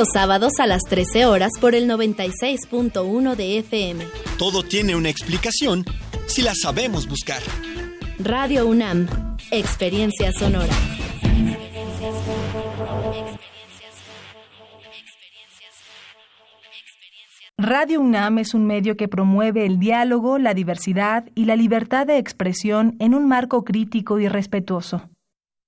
los sábados a las 13 horas por el 96.1 de FM. Todo tiene una explicación si la sabemos buscar. Radio UNAM, Experiencia Sonora. Radio UNAM es un medio que promueve el diálogo, la diversidad y la libertad de expresión en un marco crítico y respetuoso.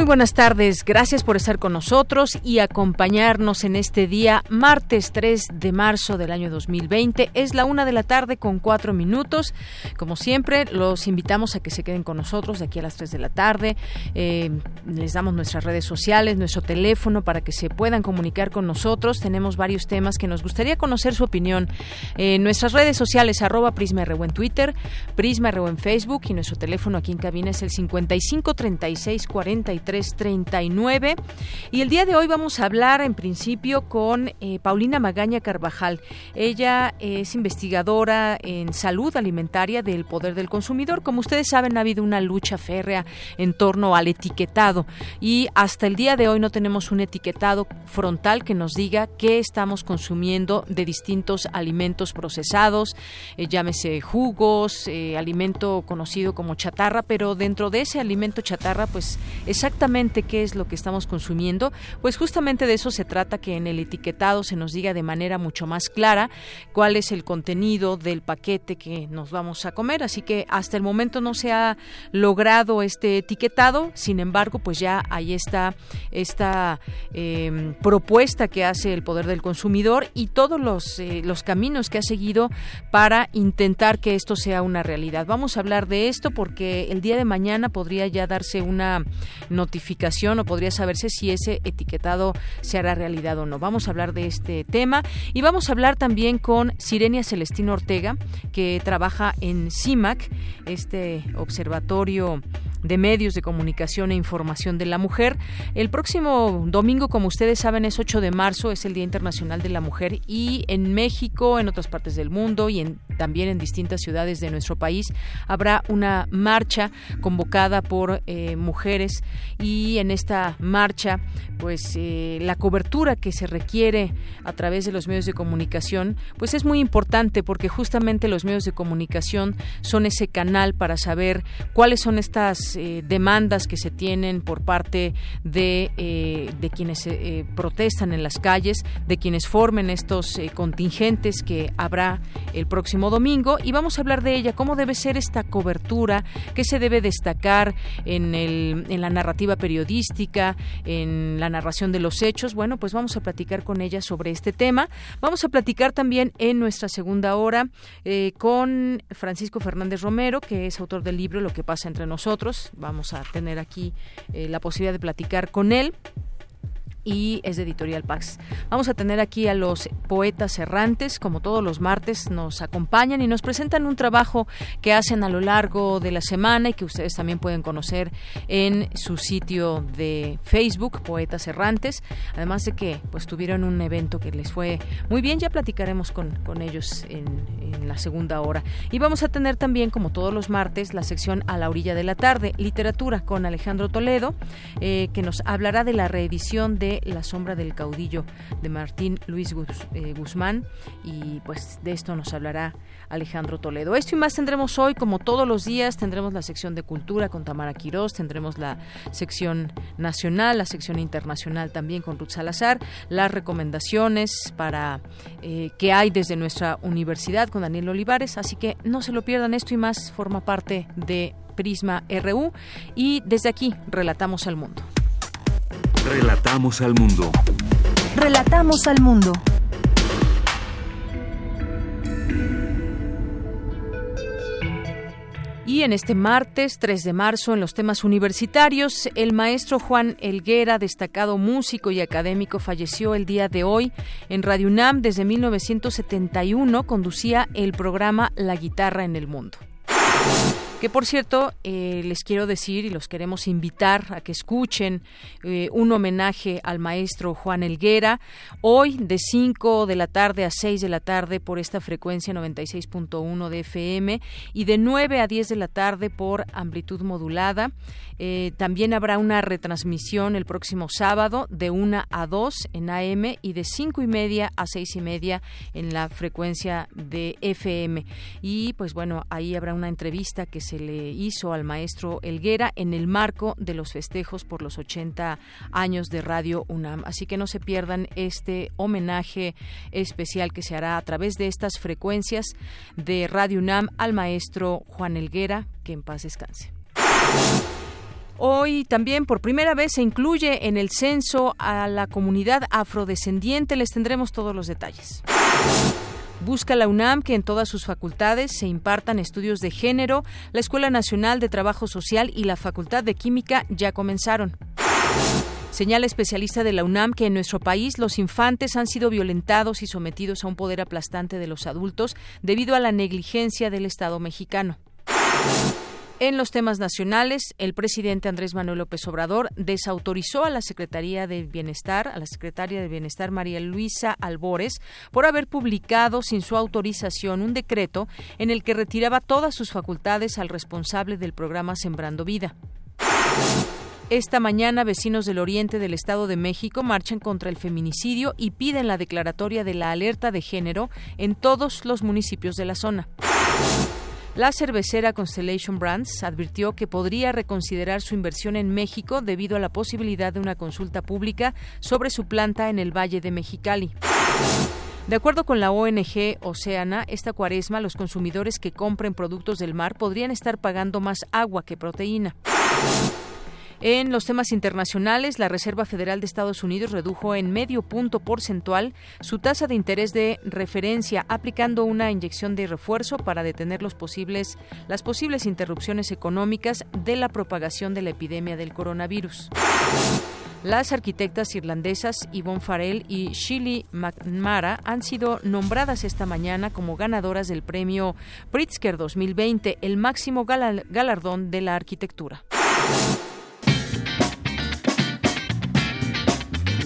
Muy buenas tardes, gracias por estar con nosotros y acompañarnos en este día, martes 3 de marzo del año 2020. Es la una de la tarde con cuatro minutos. Como siempre, los invitamos a que se queden con nosotros de aquí a las 3 de la tarde. Eh, les damos nuestras redes sociales, nuestro teléfono para que se puedan comunicar con nosotros. Tenemos varios temas que nos gustaría conocer su opinión. en nuestras redes sociales, arroba Prisma en Twitter, Prisma en Facebook y nuestro teléfono aquí en cabina es el 55 36 43 39 Y el día de hoy vamos a hablar en principio con eh, Paulina Magaña Carvajal. Ella es investigadora en salud alimentaria del poder del consumidor. Como ustedes saben, ha habido una lucha férrea en torno al etiquetado y hasta el día de hoy no tenemos un etiquetado frontal que nos diga qué estamos consumiendo de distintos alimentos procesados, eh, llámese jugos, eh, alimento conocido como chatarra, pero dentro de ese alimento chatarra, pues exactamente qué es lo que estamos consumiendo, pues justamente de eso se trata que en el etiquetado se nos diga de manera mucho más clara cuál es el contenido del paquete que nos vamos a comer. Así que hasta el momento no se ha logrado este etiquetado, sin embargo, pues ya ahí está esta em, propuesta que hace el Poder del Consumidor y todos los, eh, los caminos que ha seguido para intentar que esto sea una realidad. Vamos a hablar de esto porque el día de mañana podría ya darse una notificación o podría saberse si ese etiquetado se hará realidad o no. Vamos a hablar de este tema y vamos a hablar también con Sirenia Celestino Ortega, que trabaja en CIMAC, este observatorio de medios de comunicación e información de la mujer. El próximo domingo, como ustedes saben, es 8 de marzo, es el Día Internacional de la Mujer y en México, en otras partes del mundo y en, también en distintas ciudades de nuestro país habrá una marcha convocada por eh, mujeres y en esta marcha, pues eh, la cobertura que se requiere a través de los medios de comunicación, pues es muy importante porque justamente los medios de comunicación son ese canal para saber cuáles son estas eh, demandas que se tienen por parte de, eh, de quienes eh, protestan en las calles, de quienes formen estos contingentes que habrá el próximo domingo y vamos a hablar de ella, cómo debe ser esta cobertura, qué se debe destacar en, el, en la narrativa periodística, en la narración de los hechos. Bueno, pues vamos a platicar con ella sobre este tema. Vamos a platicar también en nuestra segunda hora con Francisco Fernández Romero, que es autor del libro Lo que pasa entre nosotros Vamos a tener aquí eh, la posibilidad de platicar con él y es de Editorial Pax. Vamos a tener aquí a los poetas errantes, como todos los martes nos acompañan y nos presentan un trabajo que hacen a lo largo de la semana y que ustedes también pueden conocer en su sitio de Facebook, Poetas Errantes, además de que pues tuvieron un evento que les fue muy bien, ya platicaremos con, con ellos en, la segunda hora. Y vamos a tener también, como todos los martes, la sección a la orilla de la tarde, literatura con Alejandro Toledo, eh, que nos hablará de la reedición de la sombra del caudillo de Martín Luis eh, Guzmán y pues de esto nos hablará Alejandro Toledo. Esto y más tendremos hoy, como todos los días, tendremos la sección de cultura con Tamara Quirós, tendremos la sección nacional, la sección internacional también con Ruth Salazar, las recomendaciones para eh, que hay desde nuestra universidad con Daniel Olivares, así que no se lo pierdan, esto y más forma parte de Prisma RU y desde aquí relatamos al mundo. Relatamos al mundo. Relatamos al mundo. Y en este martes 3 de marzo, en los temas universitarios, el maestro Juan Elguera, destacado músico y académico, falleció el día de hoy. En Radio UNAM, desde 1971, conducía el programa La guitarra en el mundo. Que por cierto, eh, les quiero decir y los queremos invitar a que escuchen eh, un homenaje al maestro Juan Elguera, hoy de 5 de la tarde a 6 de la tarde por esta frecuencia 96.1 de FM y de 9 a 10 de la tarde por amplitud modulada. Eh, también habrá una retransmisión el próximo sábado de 1 a 2 en AM y de 5 y media a 6 y media en la frecuencia de FM. Y pues bueno, ahí habrá una entrevista que se le hizo al maestro Elguera en el marco de los festejos por los 80 años de Radio UNAM. Así que no se pierdan este homenaje especial que se hará a través de estas frecuencias de Radio UNAM al maestro Juan Elguera, que en paz descanse. Hoy también por primera vez se incluye en el censo a la comunidad afrodescendiente. Les tendremos todos los detalles. Busca la UNAM que en todas sus facultades se impartan estudios de género. La Escuela Nacional de Trabajo Social y la Facultad de Química ya comenzaron. Señala especialista de la UNAM que en nuestro país los infantes han sido violentados y sometidos a un poder aplastante de los adultos debido a la negligencia del Estado mexicano. En los temas nacionales, el presidente Andrés Manuel López Obrador desautorizó a la Secretaría de Bienestar, a la secretaria de Bienestar María Luisa Albores, por haber publicado sin su autorización un decreto en el que retiraba todas sus facultades al responsable del programa Sembrando Vida. Esta mañana, vecinos del oriente del Estado de México marchan contra el feminicidio y piden la declaratoria de la alerta de género en todos los municipios de la zona. La cervecera Constellation Brands advirtió que podría reconsiderar su inversión en México debido a la posibilidad de una consulta pública sobre su planta en el Valle de Mexicali. De acuerdo con la ONG Oceana, esta cuaresma los consumidores que compren productos del mar podrían estar pagando más agua que proteína. En los temas internacionales, la Reserva Federal de Estados Unidos redujo en medio punto porcentual su tasa de interés de referencia, aplicando una inyección de refuerzo para detener las posibles interrupciones económicas de la propagación de la epidemia del coronavirus. Las arquitectas irlandesas Yvonne Farrell y Shirley McNamara han sido nombradas esta mañana como ganadoras del premio Pritzker 2020, el máximo galardón de la arquitectura.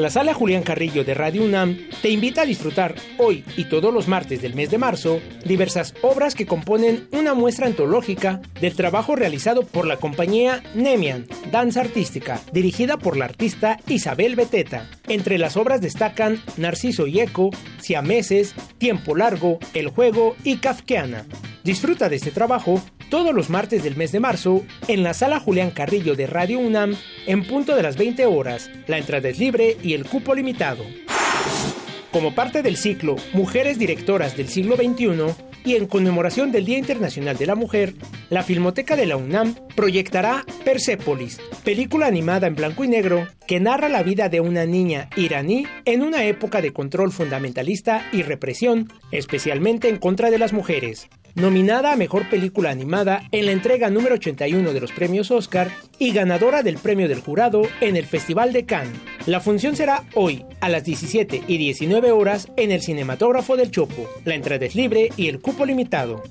La sala Julián Carrillo de Radio UNAM te invita a disfrutar hoy y todos los martes del mes de marzo diversas obras que componen una muestra antológica del trabajo realizado por la compañía Nemian, Danza Artística, dirigida por la artista Isabel Beteta. Entre las obras destacan Narciso y Eco, Siameses, Tiempo Largo, El Juego y Kafkiana. Disfruta de este trabajo todos los martes del mes de marzo en la sala Julián Carrillo de Radio UNAM en punto de las 20 horas. La entrada es libre y el cupo limitado. Como parte del ciclo Mujeres Directoras del siglo XXI y en conmemoración del Día Internacional de la Mujer, la Filmoteca de la UNAM proyectará Persepolis, película animada en blanco y negro que narra la vida de una niña iraní en una época de control fundamentalista y represión, especialmente en contra de las mujeres nominada a Mejor Película Animada en la entrega número 81 de los premios Oscar y ganadora del premio del jurado en el Festival de Cannes. La función será hoy a las 17 y 19 horas en el Cinematógrafo del Chopo. La entrada es libre y el cupo limitado.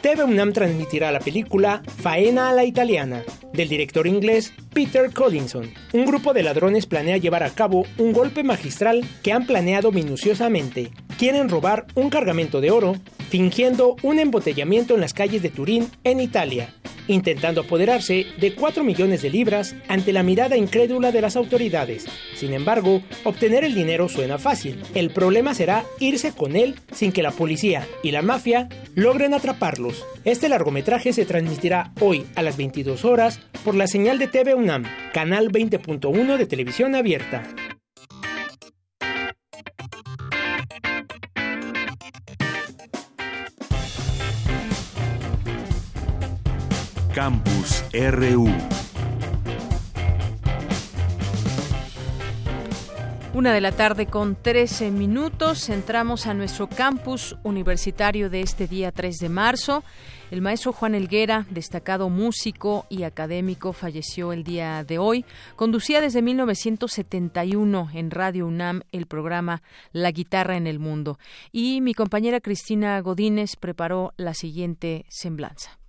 TV UNAM transmitirá la película Faena a la Italiana, del director inglés Peter Collinson. Un grupo de ladrones planea llevar a cabo un golpe magistral que han planeado minuciosamente. Quieren robar un cargamento de oro, fingiendo un embotellamiento en las calles de Turín, en Italia, intentando apoderarse de 4 millones de libras ante la mirada incrédula de las autoridades. Sin embargo, obtener el dinero suena fácil. El problema será irse con él sin que la policía y la mafia logren atraparlos. Este largometraje se transmitirá hoy a las 22 horas por la señal de TV UNAM, canal 20.1 de televisión abierta. Campus RU. Una de la tarde con 13 minutos. Entramos a nuestro campus universitario de este día 3 de marzo. El maestro Juan Elguera, destacado músico y académico, falleció el día de hoy. Conducía desde 1971 en Radio UNAM el programa La guitarra en el mundo. Y mi compañera Cristina Godínez preparó la siguiente semblanza.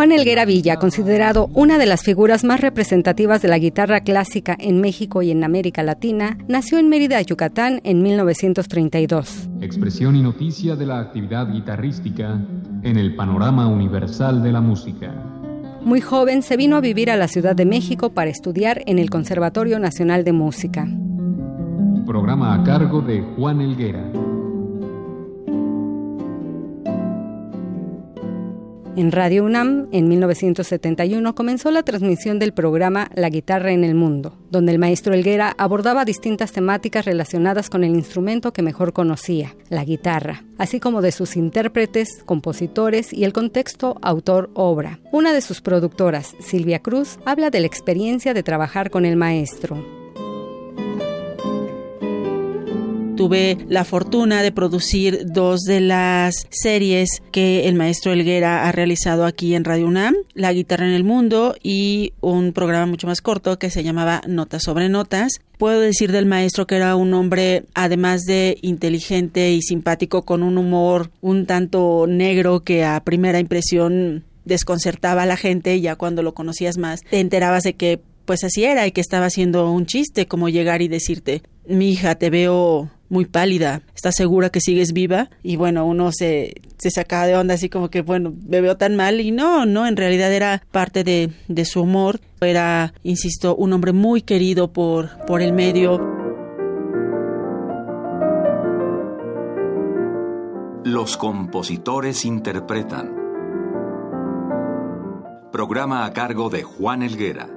Juan Elguera Villa, considerado una de las figuras más representativas de la guitarra clásica en México y en América Latina, nació en Mérida, Yucatán, en 1932. Expresión y noticia de la actividad guitarrística en el panorama universal de la música. Muy joven se vino a vivir a la Ciudad de México para estudiar en el Conservatorio Nacional de Música. Programa a cargo de Juan Elguera. En Radio UNAM, en 1971, comenzó la transmisión del programa La guitarra en el mundo, donde el maestro Elguera abordaba distintas temáticas relacionadas con el instrumento que mejor conocía, la guitarra, así como de sus intérpretes, compositores y el contexto autor-obra. Una de sus productoras, Silvia Cruz, habla de la experiencia de trabajar con el maestro. Tuve la fortuna de producir dos de las series que el maestro Elguera ha realizado aquí en Radio UNAM, La guitarra en el mundo y un programa mucho más corto que se llamaba Notas sobre Notas. Puedo decir del maestro que era un hombre, además de inteligente y simpático, con un humor un tanto negro que a primera impresión desconcertaba a la gente y ya cuando lo conocías más te enterabas de que pues así era y que estaba haciendo un chiste como llegar y decirte mi hija te veo muy pálida, ¿estás segura que sigues viva? Y bueno, uno se, se sacaba de onda así como que, bueno, me veo tan mal y no, no, en realidad era parte de, de su humor, era, insisto, un hombre muy querido por, por el medio. Los compositores interpretan. Programa a cargo de Juan Elguera.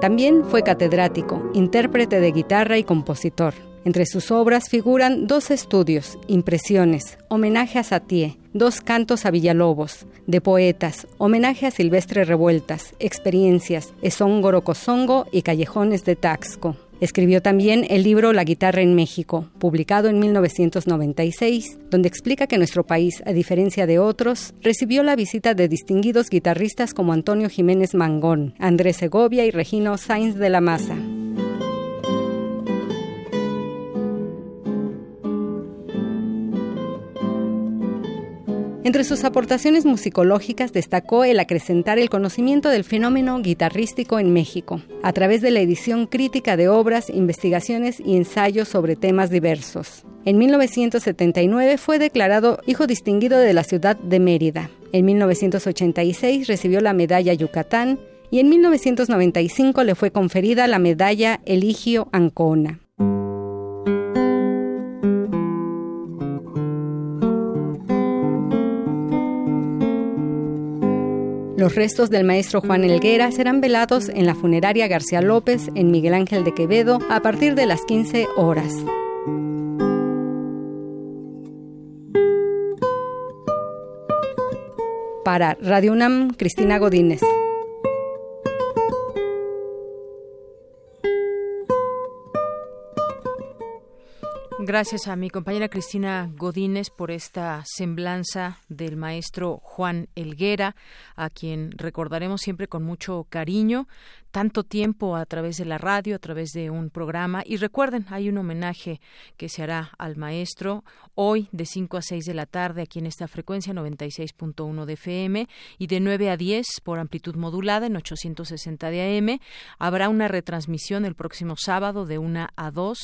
También fue catedrático, intérprete de guitarra y compositor. Entre sus obras figuran dos estudios, impresiones, homenaje a Satie, dos cantos a Villalobos, de poetas, homenaje a Silvestre Revueltas, experiencias, Esóngoro Cosongo y Callejones de Taxco. Escribió también el libro La guitarra en México, publicado en 1996, donde explica que nuestro país, a diferencia de otros, recibió la visita de distinguidos guitarristas como Antonio Jiménez Mangón, Andrés Segovia y Regino Sainz de la Maza. Entre sus aportaciones musicológicas destacó el acrecentar el conocimiento del fenómeno guitarrístico en México, a través de la edición crítica de obras, investigaciones y ensayos sobre temas diversos. En 1979 fue declarado Hijo Distinguido de la ciudad de Mérida. En 1986 recibió la medalla Yucatán y en 1995 le fue conferida la medalla Eligio Ancona. Los restos del maestro Juan Elguera serán velados en la funeraria García López en Miguel Ángel de Quevedo a partir de las 15 horas. Para Radio UNAM, Cristina Godínez. Gracias a mi compañera Cristina Godínez por esta semblanza del maestro Juan Elguera, a quien recordaremos siempre con mucho cariño tanto tiempo a través de la radio, a través de un programa. Y recuerden, hay un homenaje que se hará al maestro hoy de 5 a 6 de la tarde aquí en esta frecuencia 96.1 de FM y de 9 a 10 por amplitud modulada en 860 de AM. Habrá una retransmisión el próximo sábado de 1 a 2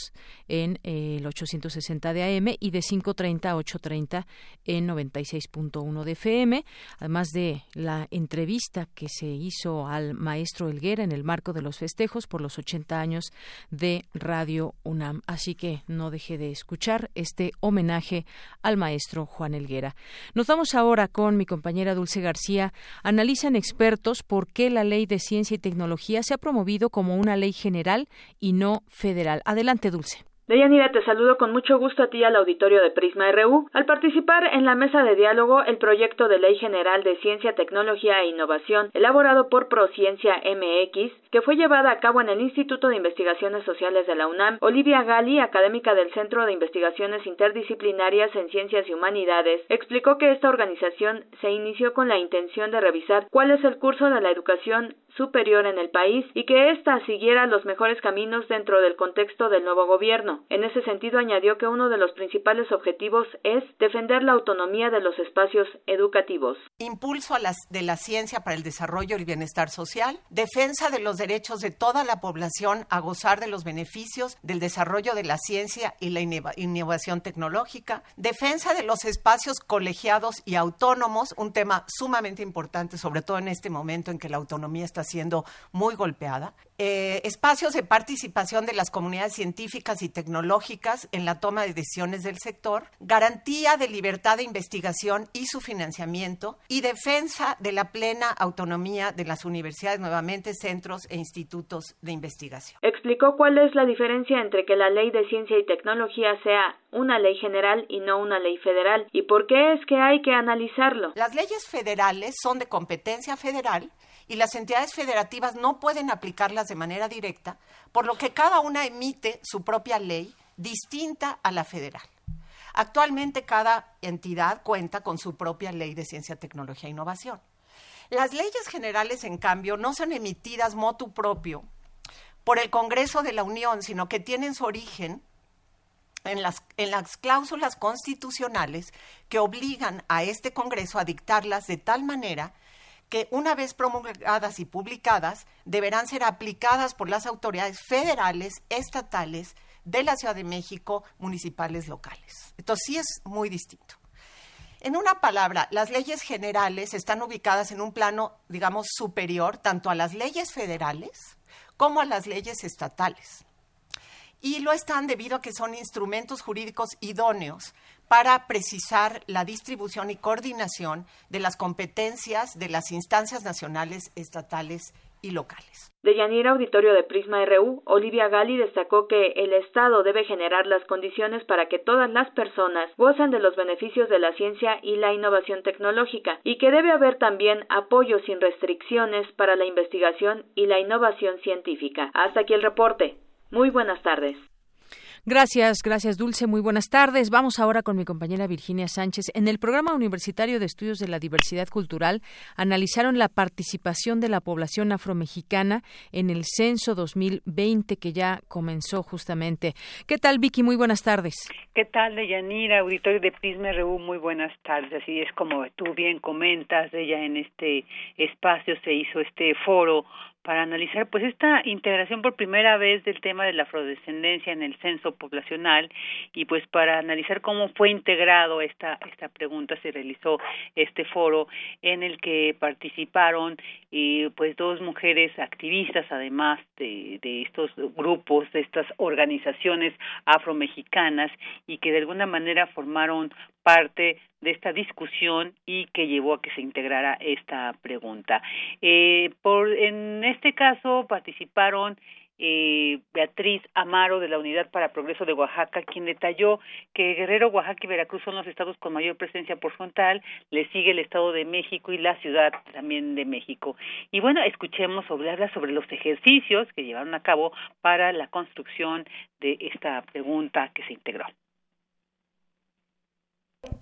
en eh, el 860 de AM y de 5.30 a 8.30 en 96.1 de FM. Además de la entrevista que se hizo al maestro Elguera en el marco de los festejos por los 80 años de Radio UNAM. Así que no deje de escuchar este homenaje al maestro Juan Elguera. Nos vamos ahora con mi compañera Dulce García. Analizan expertos por qué la ley de ciencia y tecnología se ha promovido como una ley general y no federal. Adelante, Dulce. Deyanira, te saludo con mucho gusto a ti al auditorio de Prisma RU. Al participar en la mesa de diálogo, el proyecto de Ley General de Ciencia, Tecnología e Innovación, elaborado por Prociencia MX, que fue llevada a cabo en el Instituto de Investigaciones Sociales de la UNAM, Olivia Gali, académica del Centro de Investigaciones Interdisciplinarias en Ciencias y Humanidades, explicó que esta organización se inició con la intención de revisar cuál es el curso de la educación superior en el país y que ésta siguiera los mejores caminos dentro del contexto del nuevo gobierno. En ese sentido, añadió que uno de los principales objetivos es defender la autonomía de los espacios educativos. Impulso de la ciencia para el desarrollo y el bienestar social, defensa de los derechos de toda la población a gozar de los beneficios del desarrollo de la ciencia y la innovación tecnológica, defensa de los espacios colegiados y autónomos, un tema sumamente importante, sobre todo en este momento en que la autonomía está siendo muy golpeada. Eh, espacios de participación de las comunidades científicas y tecnológicas en la toma de decisiones del sector, garantía de libertad de investigación y su financiamiento y defensa de la plena autonomía de las universidades, nuevamente centros e institutos de investigación. Explicó cuál es la diferencia entre que la ley de ciencia y tecnología sea una ley general y no una ley federal y por qué es que hay que analizarlo. Las leyes federales son de competencia federal y las entidades federativas no pueden aplicarlas de manera directa, por lo que cada una emite su propia ley distinta a la federal. Actualmente cada entidad cuenta con su propia ley de ciencia, tecnología e innovación. Las leyes generales, en cambio, no son emitidas motu propio por el Congreso de la Unión, sino que tienen su origen en las, en las cláusulas constitucionales que obligan a este Congreso a dictarlas de tal manera que una vez promulgadas y publicadas deberán ser aplicadas por las autoridades federales, estatales, de la Ciudad de México, municipales, locales. Entonces sí es muy distinto. En una palabra, las leyes generales están ubicadas en un plano, digamos, superior tanto a las leyes federales como a las leyes estatales. Y lo están debido a que son instrumentos jurídicos idóneos para precisar la distribución y coordinación de las competencias de las instancias nacionales, estatales y locales. De Yanira Auditorio de Prisma RU, Olivia Gali destacó que el Estado debe generar las condiciones para que todas las personas gocen de los beneficios de la ciencia y la innovación tecnológica y que debe haber también apoyo sin restricciones para la investigación y la innovación científica. Hasta aquí el reporte. Muy buenas tardes. Gracias, gracias Dulce. Muy buenas tardes. Vamos ahora con mi compañera Virginia Sánchez. En el Programa Universitario de Estudios de la Diversidad Cultural analizaron la participación de la población afromexicana en el censo 2020 que ya comenzó justamente. ¿Qué tal, Vicky? Muy buenas tardes. ¿Qué tal, Deyanira? Auditorio de Prisma muy buenas tardes. Así es como tú bien comentas, ella en este espacio se hizo este foro para analizar pues esta integración por primera vez del tema de la afrodescendencia en el censo poblacional y pues para analizar cómo fue integrado esta esta pregunta se realizó este foro en el que participaron y pues dos mujeres activistas además de, de estos grupos de estas organizaciones afromexicanas y que de alguna manera formaron parte de esta discusión y que llevó a que se integrara esta pregunta. Eh, por, en este caso participaron eh, Beatriz Amaro de la Unidad para Progreso de Oaxaca, quien detalló que Guerrero, Oaxaca y Veracruz son los estados con mayor presencia por frontal, le sigue el Estado de México y la Ciudad también de México. Y bueno, escuchemos sobre habla sobre los ejercicios que llevaron a cabo para la construcción de esta pregunta que se integró.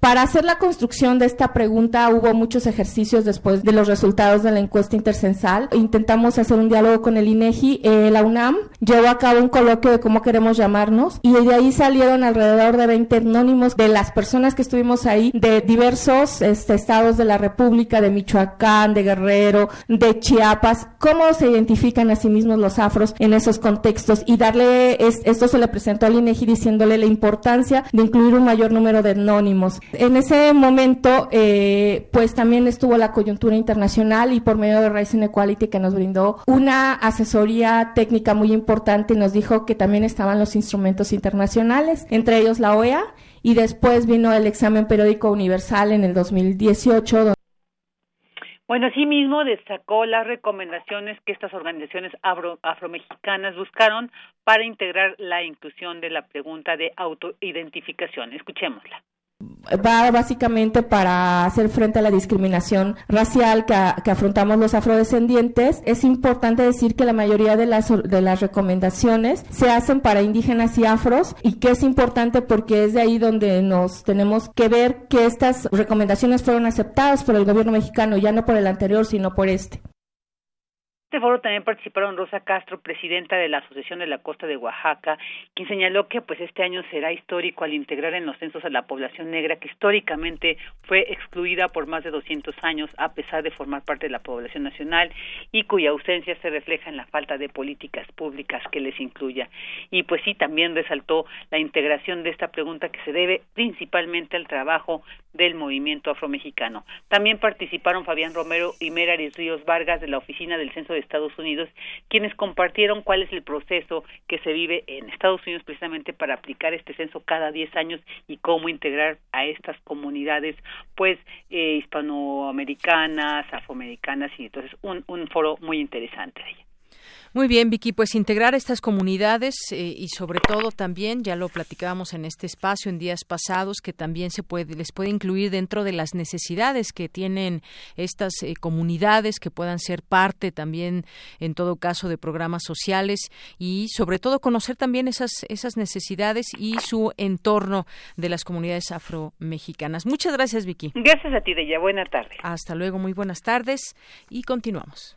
Para hacer la construcción de esta pregunta hubo muchos ejercicios después de los resultados de la encuesta intercensal. Intentamos hacer un diálogo con el INEGI. Eh, la UNAM llevó a cabo un coloquio de cómo queremos llamarnos y de ahí salieron alrededor de 20 anónimos de las personas que estuvimos ahí de diversos este, estados de la República, de Michoacán, de Guerrero, de Chiapas, cómo se identifican a sí mismos los afros en esos contextos y darle, esto se le presentó al INEGI diciéndole la importancia de incluir un mayor número de anónimos en ese momento, eh, pues también estuvo la coyuntura internacional y por medio de Rising Equality que nos brindó una asesoría técnica muy importante nos dijo que también estaban los instrumentos internacionales, entre ellos la OEA, y después vino el examen periódico universal en el 2018 Bueno, asimismo destacó las recomendaciones que estas organizaciones afromexicanas buscaron para integrar la inclusión de la pregunta de autoidentificación. Escuchémosla va básicamente para hacer frente a la discriminación racial que, afrontamos los afrodescendientes. Es importante decir que la mayoría de las, de las recomendaciones se hacen para indígenas y afros y que es importante porque es de ahí donde nos tenemos que ver que estas recomendaciones fueron aceptadas por el gobierno mexicano, ya no por el anterior, sino por este este foro también participaron Rosa Castro, presidenta de la Asociación de la Costa de Oaxaca, quien señaló que pues este año será histórico al integrar en los censos a la población negra que históricamente fue excluida por más de 200 años a pesar de formar parte de la población nacional y cuya ausencia se refleja en la falta de políticas públicas que les incluya. Y pues sí, también resaltó la integración de esta pregunta que se debe principalmente al trabajo del movimiento afromexicano. También participaron Fabián Romero y Meraris Ríos Vargas de la Oficina del Censo de Estados Unidos, quienes compartieron cuál es el proceso que se vive en Estados Unidos precisamente para aplicar este censo cada 10 años y cómo integrar a estas comunidades, pues, eh, hispanoamericanas, afroamericanas, y entonces un, un foro muy interesante. Muy bien, Vicky, pues integrar estas comunidades eh, y sobre todo también, ya lo platicábamos en este espacio en días pasados, que también se puede, les puede incluir dentro de las necesidades que tienen estas eh, comunidades, que puedan ser parte también, en todo caso, de programas sociales y sobre todo conocer también esas, esas necesidades y su entorno de las comunidades afromexicanas. Muchas gracias, Vicky. Gracias a ti, Deya. Buenas tardes. Hasta luego, muy buenas tardes y continuamos.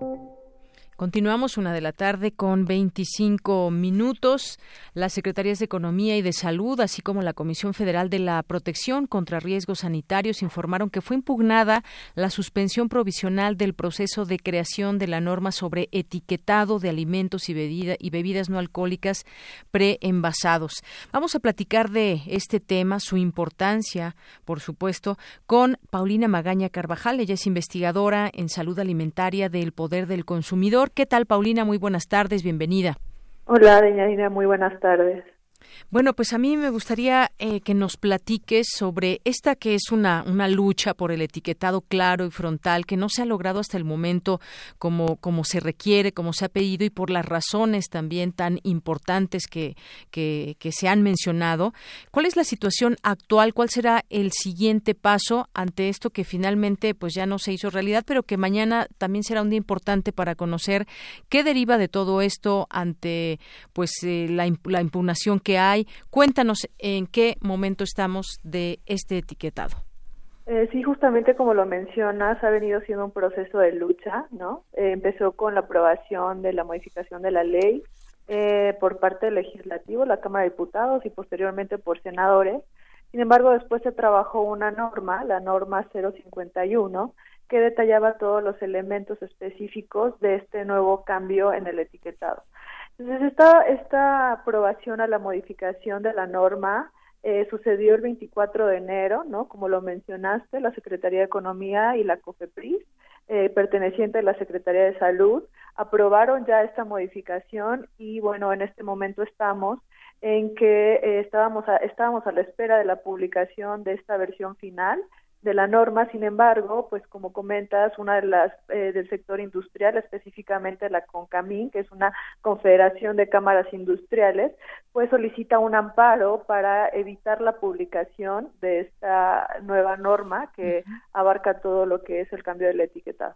Continuamos una de la tarde con 25 minutos. Las Secretarías de Economía y de Salud, así como la Comisión Federal de la Protección contra Riesgos Sanitarios, informaron que fue impugnada la suspensión provisional del proceso de creación de la norma sobre etiquetado de alimentos y, y bebidas no alcohólicas preenvasados. Vamos a platicar de este tema, su importancia, por supuesto, con Paulina Magaña Carvajal. Ella es investigadora en salud alimentaria del Poder del Consumidor ¿Qué tal, Paulina? Muy buenas tardes, bienvenida. Hola, Deñadina, muy buenas tardes. Bueno, pues a mí me gustaría eh, que nos platiques sobre esta que es una, una lucha por el etiquetado claro y frontal que no se ha logrado hasta el momento como, como se requiere, como se ha pedido y por las razones también tan importantes que, que, se han mencionado. ¿Cuál es la situación actual? ¿Cuál será el siguiente paso ante esto que finalmente pues ya no se hizo realidad, pero que mañana también será un día importante para conocer qué deriva de todo esto ante pues eh, la, la impugnación que hay. Cuéntanos en qué momento estamos de este etiquetado. Eh, sí, justamente como lo mencionas, ha venido siendo un proceso de lucha, ¿no? Eh, empezó con la aprobación de la modificación de la ley eh, por parte del legislativo, la Cámara de Diputados y posteriormente por senadores. Sin embargo, después se trabajó una norma, la norma 051, que detallaba todos los elementos específicos de este nuevo cambio en el etiquetado. Entonces, esta, esta aprobación a la modificación de la norma eh, sucedió el 24 de enero, ¿no? Como lo mencionaste, la Secretaría de Economía y la COFEPRIS, eh, perteneciente a la Secretaría de Salud, aprobaron ya esta modificación y, bueno, en este momento estamos en que eh, estábamos, estábamos a la espera de la publicación de esta versión final de la norma, sin embargo, pues como comentas, una de las eh, del sector industrial, específicamente la CONCAMIN, que es una confederación de cámaras industriales, pues solicita un amparo para evitar la publicación de esta nueva norma que abarca todo lo que es el cambio de la etiqueta.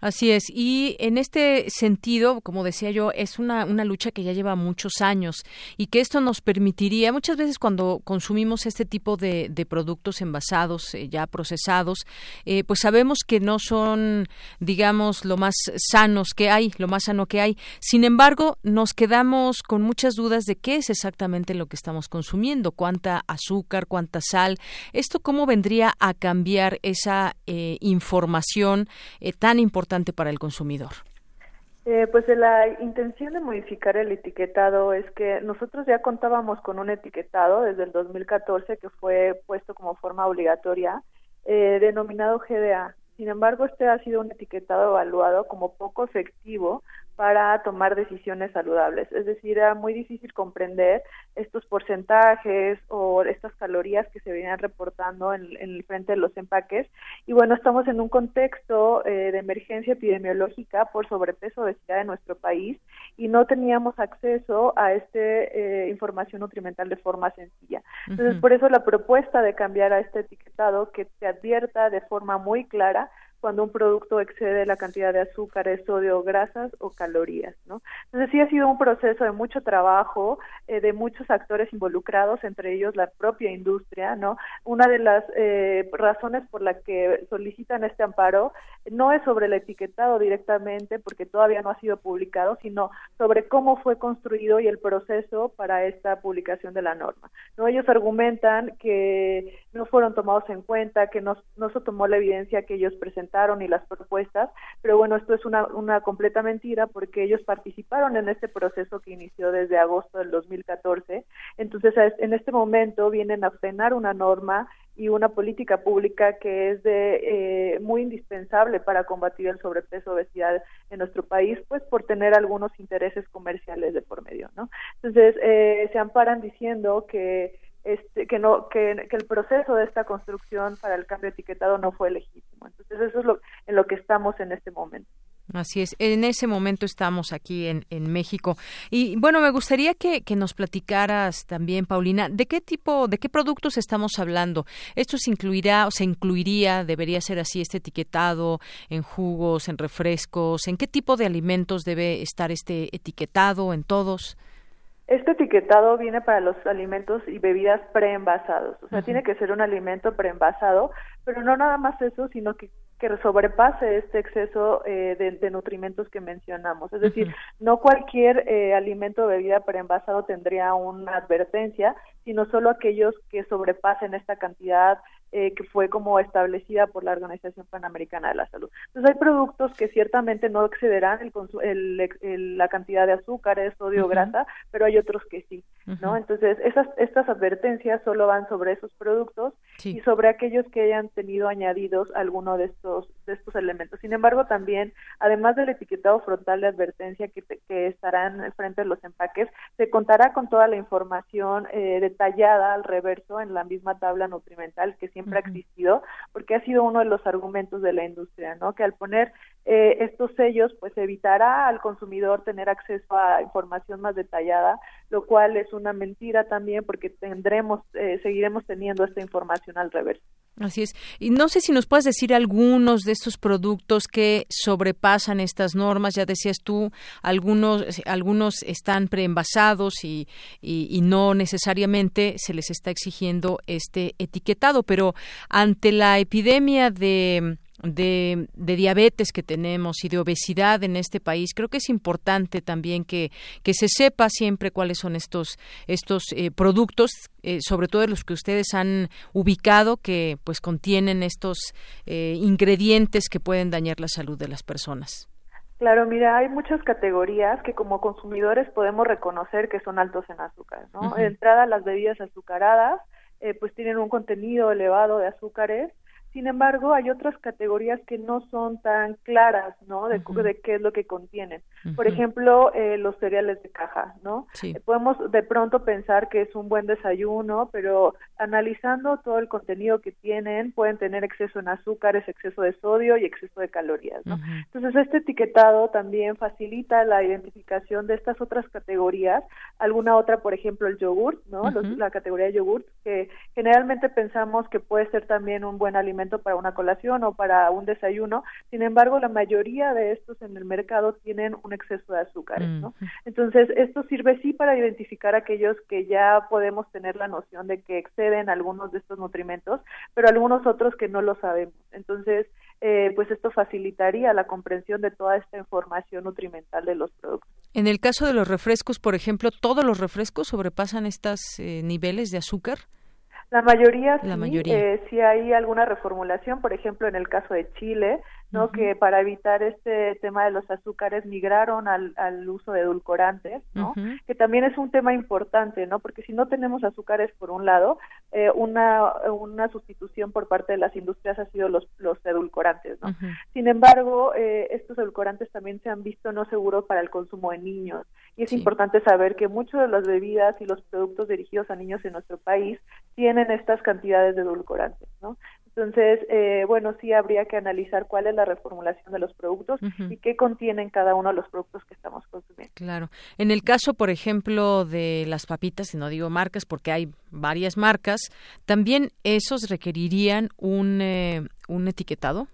Así es. Y en este sentido, como decía yo, es una, una lucha que ya lleva muchos años y que esto nos permitiría, muchas veces cuando consumimos este tipo de, productos envasados, eh, ya procesados, eh, pues sabemos que no son, digamos, lo más sanos que hay, lo más sano que hay. Sin embargo, nos quedamos con muchas dudas de qué es exactamente lo que estamos consumiendo, cuánta azúcar, cuánta sal. ¿Esto cómo vendría a cambiar esa eh, información tan importante? Para el consumidor? Eh, pues la intención de modificar el etiquetado es que nosotros ya contábamos con un etiquetado desde el 2014 que fue puesto como forma obligatoria, eh, denominado GDA. Sin embargo, este ha sido un etiquetado evaluado como poco efectivo para tomar decisiones saludables. Es decir, era muy difícil comprender estos porcentajes o estas calorías que se venían reportando en, el frente de los empaques. Y bueno, estamos en un contexto eh, de emergencia epidemiológica por sobrepeso obesidad en nuestro país y no teníamos acceso a esta eh, información nutrimental de forma sencilla. Entonces, por eso la propuesta de cambiar a este etiquetado que se advierta de forma muy clara cuando un producto excede la cantidad de azúcares, sodio, grasas o calorías, ¿no? Entonces sí ha sido un proceso de mucho trabajo, eh, de muchos actores involucrados, entre ellos la propia industria, ¿no? Una de las eh, razones por la que solicitan este amparo no es sobre el etiquetado directamente, porque todavía no ha sido publicado, sino sobre cómo fue construido y el proceso para esta publicación de la norma, ¿no? Ellos argumentan que no fueron tomados en cuenta, que no, no se tomó la evidencia que ellos presentaron y las propuestas, pero bueno, esto es una, una completa mentira porque ellos participaron en este proceso que inició desde agosto del 2014. Entonces, en este momento vienen a frenar una norma y una política pública que es de eh, muy indispensable para combatir el sobrepeso obesidad en nuestro país pues por tener algunos intereses comerciales de por medio no entonces eh, se amparan diciendo que este, que no que, el proceso de esta construcción para el cambio etiquetado no fue legítimo. Entonces eso es lo en lo que estamos en este momento. Así es, en ese momento estamos aquí en, en México. Y bueno, me gustaría que, que, nos platicaras también, Paulina, de qué tipo, de qué productos estamos hablando. ¿Esto se incluirá o se incluiría, debería ser así este etiquetado en jugos, en refrescos? ¿En qué tipo de alimentos debe estar este etiquetado en todos? Este etiquetado viene para los alimentos y bebidas preenvasados, o sea, tiene que ser un alimento preenvasado, pero no nada más eso, sino que, que sobrepase este exceso eh, de, nutrimentos que mencionamos. Es decir, no cualquier eh, alimento o bebida preenvasado tendría una advertencia, sino solo aquellos que sobrepasen esta cantidad eh, que fue como establecida por la Organización Panamericana de la Salud. Entonces hay productos que ciertamente no excederán el, la cantidad de azúcares, sodio, grasa, pero hay otros que sí, ¿no? Entonces esas estas advertencias solo van sobre esos productos y sobre aquellos que hayan tenido añadidos alguno de estos de estos elementos. Sin embargo, también además del etiquetado frontal de advertencia que, que estarán frente de los empaques, se contará con toda la información eh, detallada al reverso en la misma tabla nutrimental que siempre ha existido, porque ha sido uno de los argumentos de la industria, ¿no? Que al poner eh, estos sellos, pues evitará al consumidor tener acceso a información más detallada, lo cual es una mentira también, porque tendremos, eh, seguiremos teniendo esta información al reverso. Así es. Y no sé si nos puedes decir algunos de estos productos que sobrepasan estas normas. Ya decías tú, algunos, algunos están preenvasados y, y, y no necesariamente se les está exigiendo este etiquetado. Pero ante la epidemia de de, diabetes que tenemos y de obesidad en este país, creo que es importante también que, que se sepa siempre cuáles son estos, estos eh, productos, eh, sobre todo los que ustedes han ubicado, que pues contienen estos eh, ingredientes que pueden dañar la salud de las personas. Claro, mira, hay muchas categorías que como consumidores podemos reconocer que son altos en azúcar, ¿no? De entrada, las bebidas azucaradas, pues tienen un contenido elevado de azúcares sin embargo, hay otras categorías que no son tan claras, ¿no? De, de qué es lo que contienen. Por ejemplo, eh, los cereales de caja, ¿no? Eh, podemos de pronto pensar que es un buen desayuno, pero analizando todo el contenido que tienen, pueden tener exceso en azúcares, exceso de sodio y exceso de calorías, ¿no? Entonces, este etiquetado también facilita la identificación de estas otras categorías. Alguna otra, por ejemplo, el yogurt, ¿no? la categoría de yogurt, que generalmente pensamos que puede ser también un buen alimento para una colación o para un desayuno. Sin embargo, la mayoría de estos en el mercado tienen un exceso de azúcares, ¿no? Entonces, esto sirve sí para identificar aquellos que ya podemos tener la noción de que exceden algunos de estos nutrimentos, pero algunos otros que no lo sabemos. Entonces, eh, pues esto facilitaría la comprensión de toda esta información nutrimental de los productos. En el caso de los refrescos, por ejemplo, ¿todos los refrescos sobrepasan estos eh, niveles de azúcar? La mayoría, sí, Eh, si hay alguna reformulación, por ejemplo, en el caso de Chile, ¿no? Que para evitar este tema de los azúcares migraron al, al uso de edulcorantes, ¿no? Que también es un tema importante, ¿no? Porque si no tenemos azúcares por un lado, eh, una, una sustitución por parte de las industrias ha sido los, los edulcorantes, ¿no? Sin embargo, eh, estos edulcorantes también se han visto no seguros para el consumo de niños y es importante saber que muchas de las bebidas y los productos dirigidos a niños en nuestro país tienen estas cantidades de edulcorantes, ¿no? Entonces, eh, bueno, sí habría que analizar cuál es la reformulación de los productos y qué contienen cada uno de los productos que estamos consumiendo. Claro. En el caso, por ejemplo, de las papitas, y no digo marcas porque hay varias marcas, ¿también esos requerirían un, eh, un etiquetado?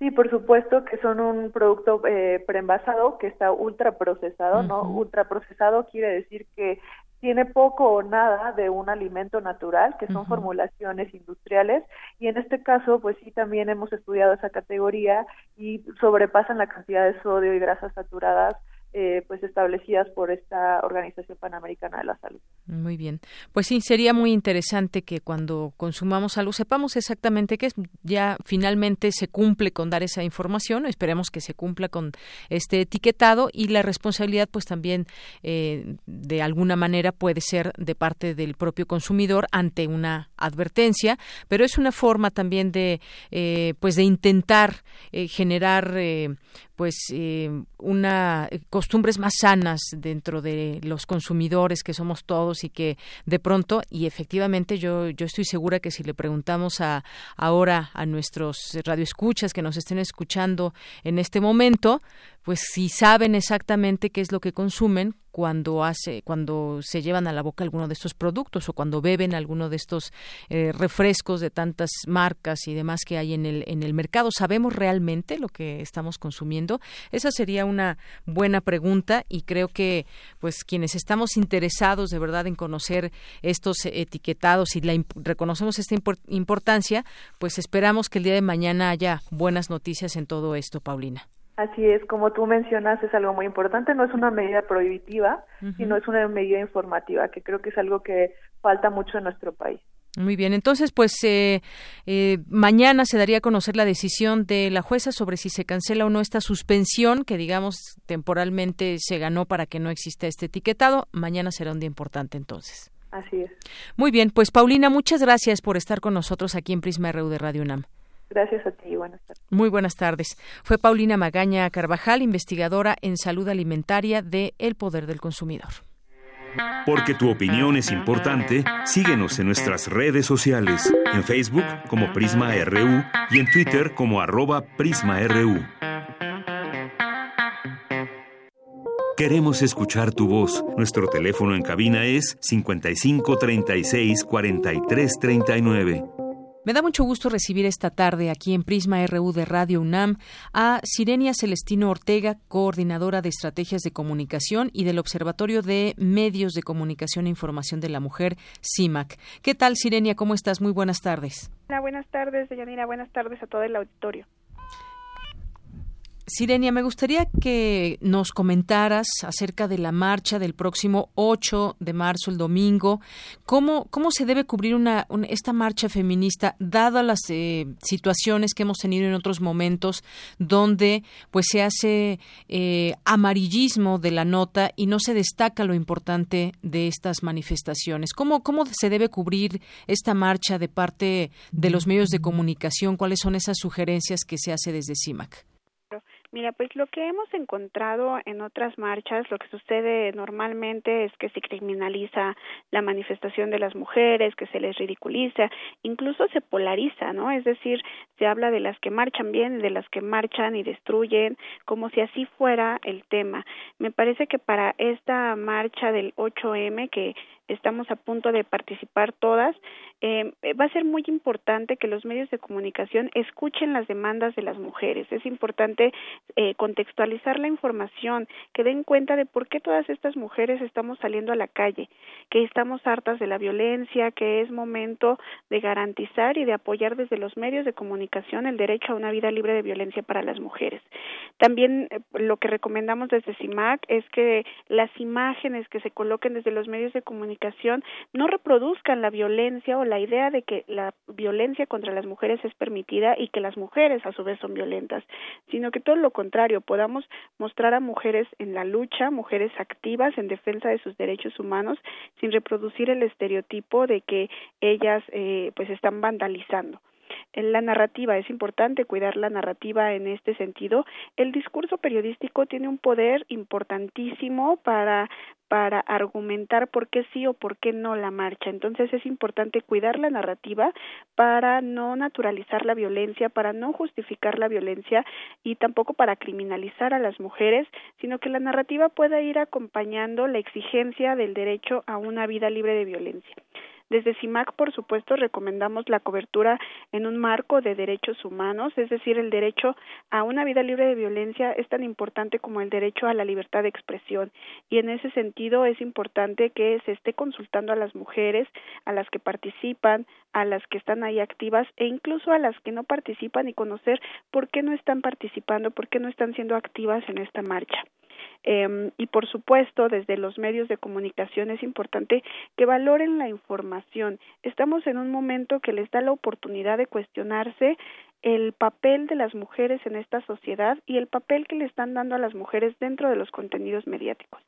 Sí, por supuesto que son un producto eh, preenvasado que está ultra procesado, ¿no? Ultra procesado quiere decir que tiene poco o nada de un alimento natural, que son formulaciones industriales, y en este caso, pues sí, también hemos estudiado esa categoría y sobrepasan la cantidad de sodio y grasas saturadas eh, pues establecidas por esta Organización Panamericana de la Salud. Muy bien. Pues sí, sería muy interesante que cuando consumamos algo sepamos exactamente qué es. Ya finalmente se cumple con dar esa información, esperemos que se cumpla con este etiquetado y la responsabilidad pues también eh, de alguna manera puede ser de parte del propio consumidor ante una advertencia, pero es una forma también de eh, pues de intentar generar pues eh, una eh, costumbres más sanas dentro de los consumidores que somos todos y que de pronto y efectivamente yo yo estoy segura que si le preguntamos a ahora a nuestros radioescuchas que nos estén escuchando en este momento pues si saben exactamente qué es lo que consumen cuando hace cuando se llevan a la boca alguno de estos productos o cuando beben alguno de estos eh, refrescos de tantas marcas y demás que hay en el en el mercado. Sabemos realmente lo que estamos consumiendo esa sería una buena pregunta y creo que pues quienes estamos interesados de verdad en conocer estos etiquetados y la reconocemos esta importancia pues esperamos que el día de mañana haya buenas noticias en todo esto Paulina Así es, como tú mencionas, es algo muy importante, no es una medida prohibitiva, sino es una medida informativa, que creo que es algo que falta mucho en nuestro país. Muy bien, entonces, pues eh, eh, mañana se daría a conocer la decisión de la jueza sobre si se cancela o no esta suspensión que, digamos, temporalmente se ganó para que no exista este etiquetado. Mañana será un día importante, entonces. Así es. Muy bien, pues Paulina, muchas gracias por estar con nosotros aquí en Prisma RU de Radio UNAM. Gracias a ti. Buenas tardes. Muy buenas tardes. Fue Paulina Magaña Carvajal, investigadora en salud alimentaria de El Poder del Consumidor. Porque tu opinión es importante, síguenos en nuestras redes sociales, en Facebook como Prisma RU y en Twitter como arroba PrismaRU. Queremos escuchar tu voz. Nuestro teléfono en cabina es 55 36 43 39. Me da mucho gusto recibir esta tarde aquí en Prisma RU de Radio UNAM a Sirenia Celestino Ortega, coordinadora de estrategias de comunicación y del Observatorio de Medios de Comunicación e Información de la Mujer, CIMAC. ¿Qué tal, Sirenia? ¿Cómo estás? Muy buenas tardes. Hola, buenas tardes, Deyanira. Buenas tardes a todo el auditorio. Sirenia, me gustaría que nos comentaras acerca de la marcha del próximo 8 de marzo, el domingo. ¿Cómo, cómo se debe cubrir una, esta marcha feminista, dadas las eh, situaciones que hemos tenido en otros momentos, donde pues se hace eh, amarillismo de la nota y no se destaca lo importante de estas manifestaciones? ¿Cómo, ¿Cómo se debe cubrir esta marcha de parte de los medios de comunicación? ¿Cuáles son esas sugerencias que se hace desde CIMAC? Mira, pues lo que hemos encontrado en otras marchas, lo que sucede normalmente es que se criminaliza la manifestación de las mujeres, que se les ridiculiza, incluso se polariza, ¿no? Es decir, se habla de las que marchan bien y de las que marchan y destruyen, como si así fuera el tema. Me parece que para esta marcha del 8M, que estamos a punto de participar todas, eh, va a ser muy importante que los medios de comunicación escuchen las demandas de las mujeres. Es importante eh, contextualizar la información, que den cuenta de por qué todas estas mujeres estamos saliendo a la calle, que estamos hartas de la violencia, que es momento de garantizar y de apoyar desde los medios de comunicación el derecho a una vida libre de violencia para las mujeres. También eh, lo que recomendamos desde CIMAC es que las imágenes que se coloquen desde los medios de comunicación no reproduzcan la violencia o la idea de que la violencia contra las mujeres es permitida y que las mujeres a su vez son violentas, sino que todo lo contrario, podamos mostrar a mujeres en la lucha, mujeres activas en defensa de sus derechos humanos, sin reproducir el estereotipo de que ellas eh, pues están vandalizando la narrativa, es importante cuidar la narrativa en este sentido. El discurso periodístico tiene un poder importantísimo para para argumentar por qué sí o por qué no la marcha. Entonces es importante cuidar la narrativa para no naturalizar la violencia, para no justificar la violencia y tampoco para criminalizar a las mujeres, sino que la narrativa pueda ir acompañando la exigencia del derecho a una vida libre de violencia. Desde CIMAC, por supuesto, recomendamos la cobertura en un marco de derechos humanos, es decir, el derecho a una vida libre de violencia es tan importante como el derecho a la libertad de expresión. Y en ese sentido es importante que se esté consultando a las mujeres, a las que participan, a las que están ahí activas e incluso a las que no participan y conocer por qué no están participando, por qué no están siendo activas en esta marcha. Eh, y por supuesto, desde los medios de comunicación es importante que valoren la información. Estamos en un momento que les da la oportunidad de cuestionarse el papel de las mujeres en esta sociedad y el papel que le están dando a las mujeres dentro de los contenidos mediáticos.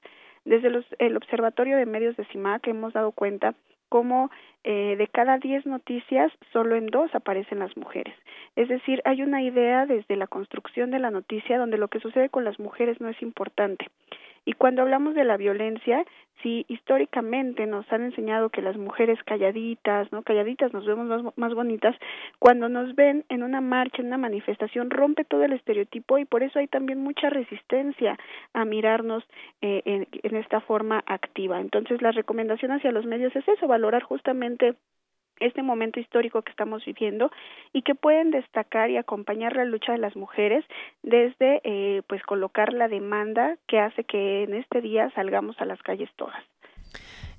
Desde los, el Observatorio de Medios de CIMAC hemos dado cuenta cómo eh, de cada diez noticias solo en dos aparecen las mujeres. Es decir, hay una idea desde la construcción de la noticia donde lo que sucede con las mujeres no es importante. Y cuando hablamos de la violencia, si históricamente nos han enseñado que las mujeres calladitas, ¿no? Calladitas nos vemos más, más, bonitas, cuando nos ven en una marcha, en una manifestación, rompe todo el estereotipo y por eso hay también mucha resistencia a mirarnos eh, en, en esta forma activa. Entonces, la recomendación hacia los medios es eso, valorar justamente este momento histórico que estamos viviendo y que pueden destacar y acompañar la lucha de las mujeres desde eh, pues colocar la demanda que hace que en este día salgamos a las calles todas.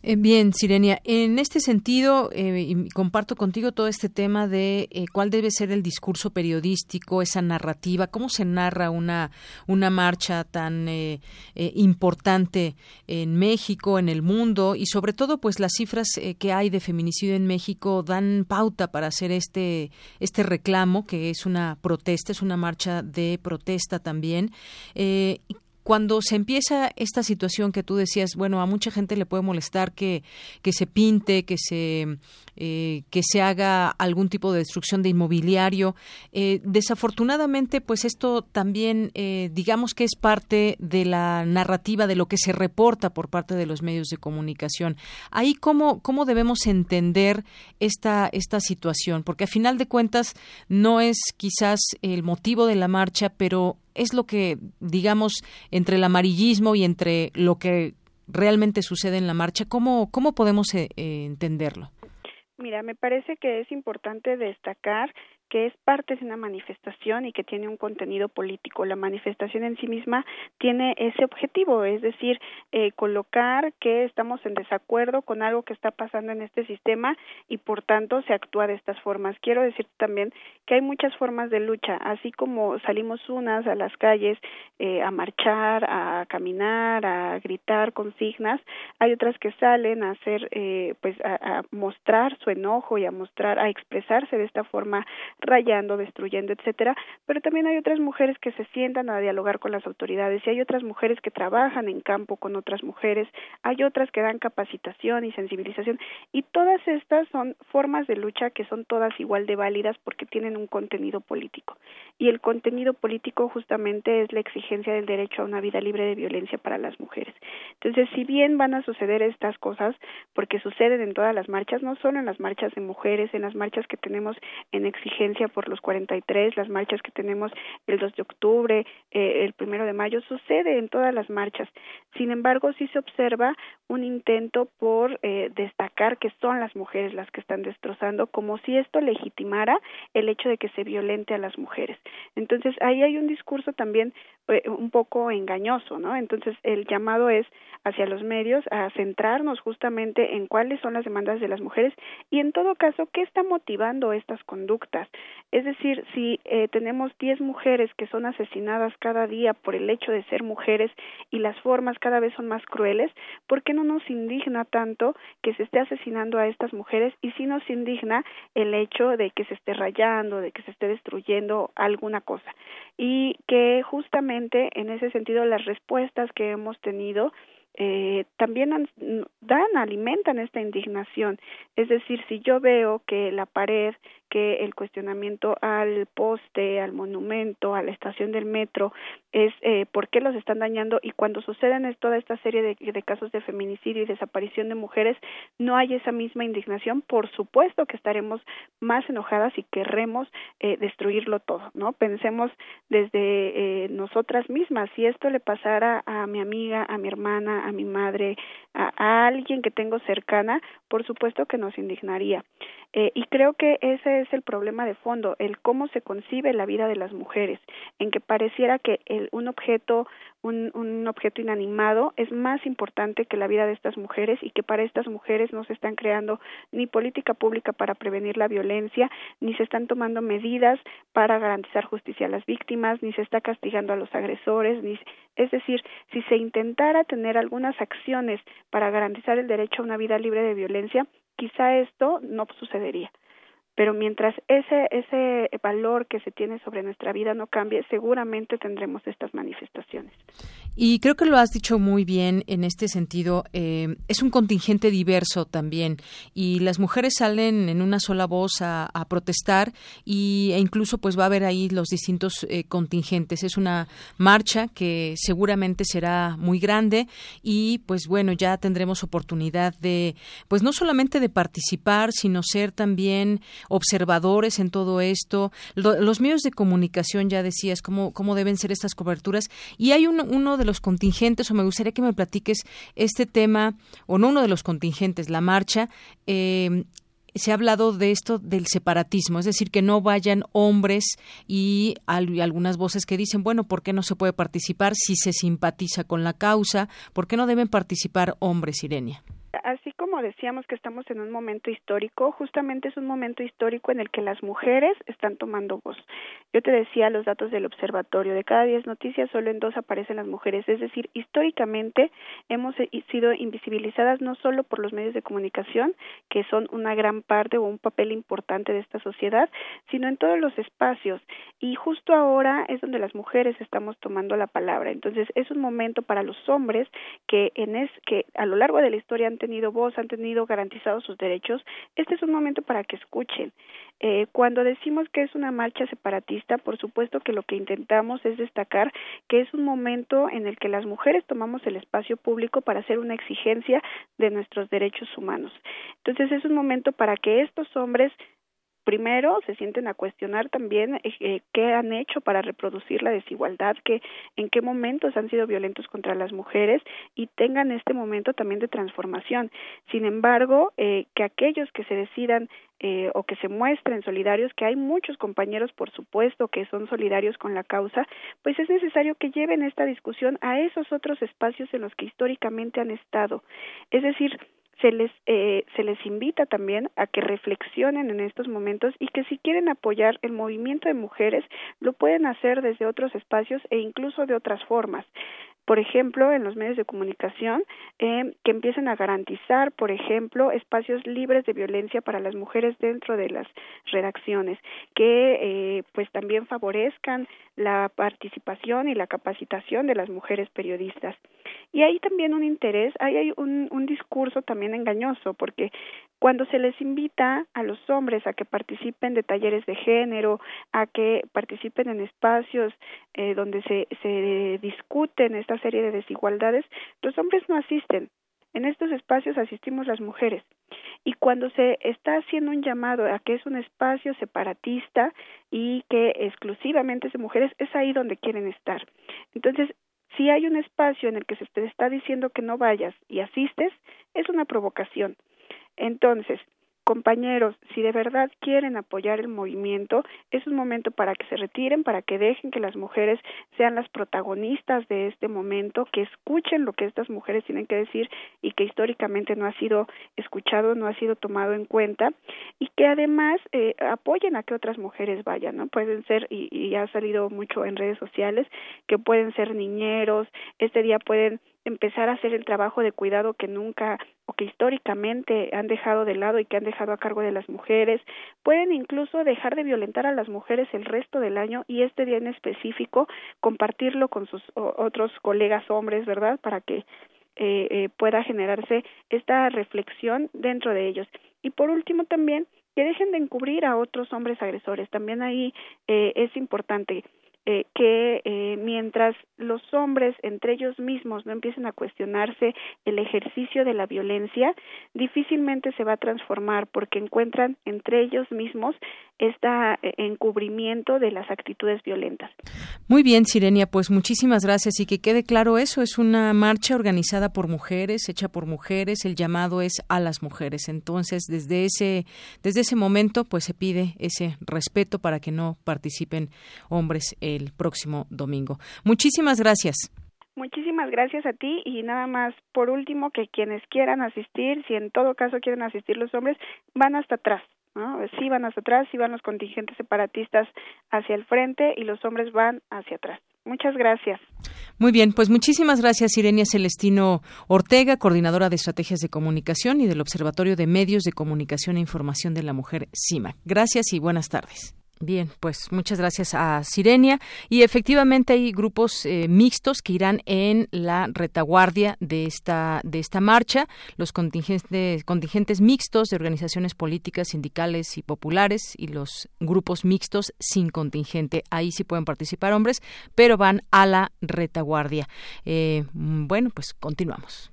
Eh, bien, Sirenia, en este sentido, eh, comparto contigo todo este tema de eh, cuál debe ser el discurso periodístico, esa narrativa, cómo se narra una, una marcha tan eh, eh importante en México, en el mundo, y sobre todo, pues las cifras que hay de feminicidio en México dan pauta para hacer este, este reclamo, que es una protesta, es una marcha de protesta también cuando se empieza esta situación que tú decías, bueno, a mucha gente le puede molestar que, que se pinte, que se, eh, que se haga algún tipo de destrucción de inmobiliario. Eh, desafortunadamente, pues esto también, eh, digamos que es parte de la narrativa de lo que se reporta por parte de los medios de comunicación. Ahí, ¿cómo, cómo debemos entender esta, esta situación? Porque a final de cuentas no es quizás el motivo de la marcha, pero es lo que, digamos, entre el amarillismo y entre lo que realmente sucede en la marcha, ¿cómo, cómo podemos eh, eh, entenderlo? Mira, me parece que es importante destacar que es parte de una manifestación y que tiene un contenido político. La manifestación en sí misma tiene ese objetivo, es decir, eh, colocar que estamos en desacuerdo con algo que está pasando en este sistema y por tanto se actúa de estas formas. Quiero decir también que hay muchas formas de lucha, así como salimos unas a las calles eh, a marchar, a caminar, a gritar consignas, hay otras que salen a hacer, eh, pues, a, a mostrar su enojo y a mostrar, a expresarse de esta forma rayando, destruyendo, etcétera, pero también hay otras mujeres que se sientan a dialogar con las autoridades y hay otras mujeres que trabajan en campo con otras mujeres, hay otras que dan capacitación y sensibilización. Y todas estas son formas de lucha que son todas igual de válidas porque tienen un contenido político. Y el contenido político justamente es la exigencia del derecho a una vida libre de violencia para las mujeres. Entonces, si bien van a suceder estas cosas, porque suceden en todas las marchas, no solo en las marchas de mujeres, en las marchas que tenemos en exigencia por los 43, las marchas que tenemos el 2 de octubre, eh, el primero de mayo, sucede en todas las marchas. Sin embargo, sí se observa un intento por eh, destacar que son las mujeres las que están destrozando, como si esto legitimara el hecho de que se violente a las mujeres. Entonces, ahí hay un discurso también eh, un poco engañoso, ¿no? Entonces, el llamado es hacia los medios a centrarnos justamente en cuáles son las demandas de las mujeres y en todo caso, qué está motivando estas conductas Es decir, si eh, tenemos 10 mujeres que son asesinadas cada día por el hecho de ser mujeres y las formas cada vez son más crueles, ¿por qué no nos indigna tanto que se esté asesinando a estas mujeres y si nos indigna el hecho de que se esté rayando, de que se esté destruyendo alguna cosa? Y que justamente en ese sentido las respuestas que hemos tenido eh, también dan, alimentan esta indignación. Es decir, si yo veo que la pared que el cuestionamiento al poste, al monumento, a la estación del metro es eh, por qué los están dañando y cuando suceden toda esta serie de, casos de feminicidio y desaparición de mujeres no hay esa misma indignación, por supuesto que estaremos más enojadas y querremos eh, destruirlo todo, ¿no? Pensemos desde eh, nosotras mismas, si esto le pasara a mi amiga, a mi hermana, a mi madre, a alguien que tengo cercana, por supuesto que nos indignaría. Eh, y creo que ese es el problema de fondo, el cómo se concibe la vida de las mujeres, en que pareciera que el, un objeto un, un, objeto inanimado es más importante que la vida de estas mujeres y que para estas mujeres no se están creando ni política pública para prevenir la violencia, ni se están tomando medidas para garantizar justicia a las víctimas, ni se está castigando a los agresores, ni es decir, si se intentara tener algunas acciones para garantizar el derecho a una vida libre de violencia, quizá esto no sucedería. Pero mientras ese, ese valor que se tiene sobre nuestra vida no cambie, seguramente tendremos estas manifestaciones. Y creo que lo has dicho muy bien en este sentido. Eh, es un contingente diverso también y las mujeres salen en una sola voz a, protestar y, e incluso pues va a haber ahí los distintos eh, contingentes. Es una marcha que seguramente será muy grande y pues bueno ya tendremos oportunidad de pues no solamente de participar sino ser también observadores en todo esto. los medios de comunicación ya decías cómo cómo deben ser estas coberturas y hay uno de de los contingentes, o me gustaría que me platiques este tema, o no uno de los contingentes, la marcha, eh, se ha hablado de esto del separatismo, es decir, que no vayan hombres y algunas voces que dicen, bueno, ¿por qué no se puede participar si se simpatiza con la causa? ¿Por qué no deben participar hombres, Irenia? Así como decíamos que estamos en un momento histórico, justamente es un momento histórico en el que las mujeres están tomando voz. Yo te decía los datos del observatorio, de cada diez noticias solo en dos aparecen las mujeres, es decir, históricamente hemos eh, sido invisibilizadas no solo por los medios de comunicación, que son una gran parte o un papel importante de esta sociedad, sino en todos los espacios. Y justo ahora es donde las mujeres estamos tomando la palabra. Entonces, es un momento para los hombres que en es que a lo largo de la historia han tenido voz, han tenido garantizados sus derechos, este es un momento para que escuchen. Eh, cuando decimos que es una marcha separatista, por supuesto que lo que intentamos es destacar que es un momento en el que las mujeres tomamos el espacio público para hacer una exigencia de nuestros derechos humanos. Entonces es un momento para que estos hombres primero se sienten a cuestionar también eh, eh, qué han hecho para reproducir la desigualdad, que en qué momentos han sido violentos contra las mujeres y tengan este momento también de transformación. Sin embargo, eh, que aquellos que se decidan eh, o que se muestren solidarios, que hay muchos compañeros, por supuesto, que son solidarios con la causa, pues es necesario que lleven esta discusión a esos otros espacios en los que históricamente han estado. Es decir, se les eh, se les invita también a que reflexionen en estos momentos y que si quieren apoyar el movimiento de mujeres lo pueden hacer desde otros espacios e incluso de otras formas por ejemplo, en los medios de comunicación, eh, que empiecen a garantizar, por ejemplo, espacios libres de violencia para las mujeres dentro de las redacciones, que eh, pues también favorezcan la participación y la capacitación de las mujeres periodistas. Y hay también un interés, hay, un, un discurso también engañoso, porque cuando se les invita a los hombres a que participen de talleres de género, a que participen en espacios eh, donde se, se discuten esta serie de desigualdades, los hombres no asisten. En estos espacios asistimos las mujeres. Y cuando se está haciendo un llamado a que es un espacio separatista y que exclusivamente es de mujeres, es ahí donde quieren estar. Entonces, si hay un espacio en el que se te está diciendo que no vayas y asistes, es una provocación. Entonces, compañeros, si de verdad quieren apoyar el movimiento, es un momento para que se retiren, para que dejen que las mujeres sean las protagonistas de este momento, que escuchen lo que estas mujeres tienen que decir y que históricamente no ha sido escuchado, no ha sido tomado en cuenta, y que además eh, apoyen a que otras mujeres vayan, ¿no? Pueden ser, y, y ha salido mucho en redes sociales, que pueden ser niñeros, este día pueden empezar a hacer el trabajo de cuidado que nunca o que históricamente han dejado de lado y que han dejado a cargo de las mujeres, pueden incluso dejar de violentar a las mujeres el resto del año y este día en específico compartirlo con sus otros colegas hombres, ¿verdad? Para que eh, eh, pueda generarse esta reflexión dentro de ellos. Y por último también que dejen de encubrir a otros hombres agresores. También ahí eh, es importante eh, que eh, mientras los hombres entre ellos mismos no empiecen a cuestionarse el ejercicio de la violencia, difícilmente se va a transformar porque encuentran entre ellos mismos este encubrimiento de las actitudes violentas. Muy bien, Sirenia, pues muchísimas gracias y que quede claro eso, es una marcha organizada por mujeres, hecha por mujeres, el llamado es a las mujeres. Entonces, desde ese desde ese momento pues se pide ese respeto para que no participen hombres el próximo domingo. Muchísimas gracias. Muchísimas gracias a ti y nada más por último que quienes quieran asistir, si en todo caso quieren asistir los hombres, van hasta atrás. ¿no? Sí van hacia atrás, sí van los contingentes separatistas hacia el frente y los hombres van hacia atrás. Muchas gracias. Muy bien, pues muchísimas gracias Irenia Celestino Ortega, coordinadora de estrategias de comunicación y del Observatorio de Medios de Comunicación e Información de la Mujer, CIMA. Gracias y buenas tardes. Bien, pues muchas gracias a Sirenia. Y efectivamente hay grupos eh, mixtos que irán en la retaguardia de esta, de esta marcha, los contingentes, contingentes mixtos de organizaciones políticas, sindicales y populares y los grupos mixtos sin contingente. Ahí sí pueden participar hombres, pero van a la retaguardia. Eh, bueno, pues continuamos.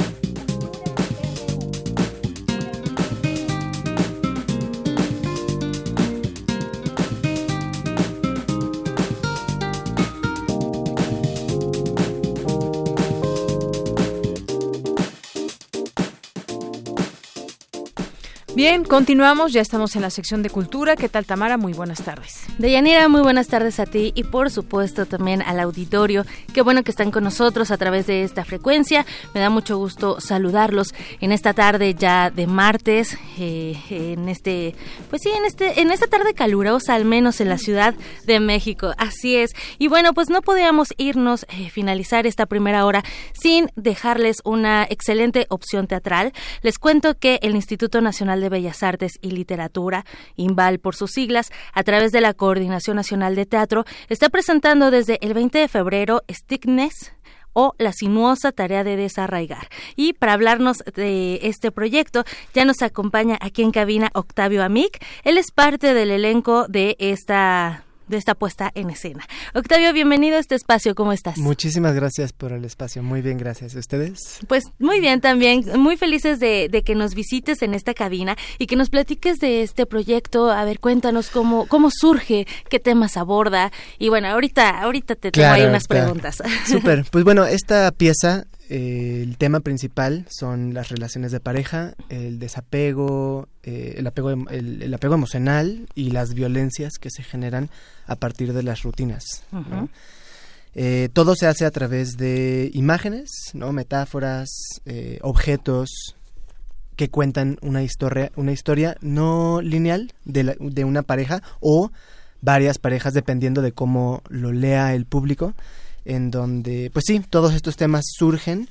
Continuamos, ya estamos en la sección de cultura. ¿Qué tal, Tamara? Muy buenas tardes. Deyanira, muy buenas tardes a ti y por supuesto también al auditorio. Qué bueno que están con nosotros a través de esta frecuencia. Me da mucho gusto saludarlos en esta tarde ya de martes, eh, en este, pues sí, en este, en esta tarde calurosa, al menos en la Ciudad de México. Así es. Y bueno, pues no podíamos irnos, eh, finalizar esta primera hora sin dejarles una excelente opción teatral. Les cuento que el Instituto Nacional de Bellas Artes y Literatura, INVAL por sus siglas, a través de la Coordinación Nacional de Teatro, está presentando desde el 20 de febrero Stickness, o la sinuosa tarea de desarraigar. Y para hablarnos de este proyecto, ya nos acompaña aquí en cabina Octavio Amic. Él es parte del elenco de esta de esta puesta en escena. Octavio, bienvenido a este espacio, ¿cómo estás? Muchísimas gracias por el espacio, muy bien, gracias. ¿Ustedes? Pues muy bien también, muy felices de, que nos visites en esta cabina y que nos platiques de este proyecto. A ver, cuéntanos cómo, cómo surge, qué temas aborda. Y bueno, ahorita, ahorita te tengo ahí unas preguntas. Súper, pues bueno, esta pieza eh, el tema principal son las relaciones de pareja, el desapego, eh, el, apego, em, el, apego emocional y las violencias que se generan a partir de las rutinas. Eh, todo se hace a través de imágenes, ¿no? metáforas, objetos que cuentan una historia, una historia no lineal de, de una pareja o varias parejas dependiendo de cómo lo lea el público en donde, pues sí, todos estos temas surgen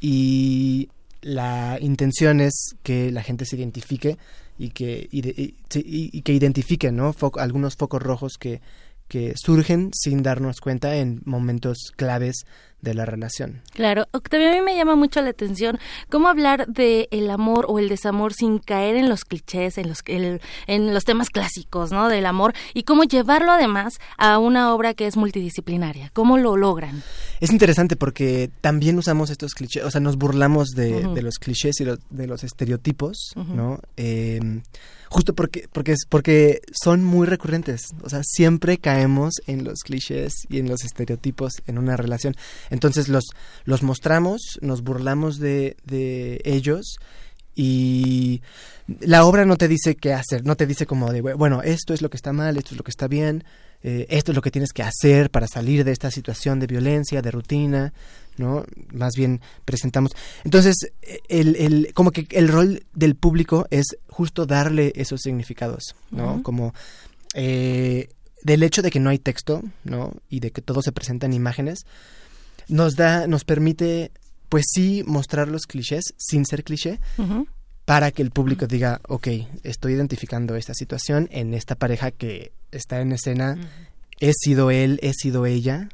y la intención es que la gente se identifique y que, y, que identifique ¿no? algunos focos rojos que, que surgen sin darnos cuenta en momentos claves de la relación. Claro, Octavio, a mí me llama mucho la atención cómo hablar de el amor o el desamor sin caer en los clichés, en los en los temas clásicos, ¿no? Del amor y cómo llevarlo además a una obra que es multidisciplinaria. ¿Cómo lo logran? Es interesante porque también usamos estos clichés, o sea, nos burlamos de, los clichés y de los estereotipos, ¿no? Eh, justo porque porque es porque son muy recurrentes o sea siempre caemos en los clichés y en los estereotipos en una relación entonces los los mostramos nos burlamos de, de ellos y la obra no te dice qué hacer, no te dice como de, bueno, esto es lo que está mal, esto es lo que está bien, eh, esto es lo que tienes que hacer para salir de esta situación de violencia, de rutina, ¿no? Más bien presentamos. Entonces, el, el, como que el rol del público es justo darle esos significados, ¿no? Como eh, del hecho de que no hay texto, ¿no? Y de que todo se presenta en imágenes, nos da, nos permite, pues sí, mostrar los clichés sin ser cliché. para que el público diga, ok, estoy identificando esta situación en esta pareja que está en escena, he sido él, he sido ella,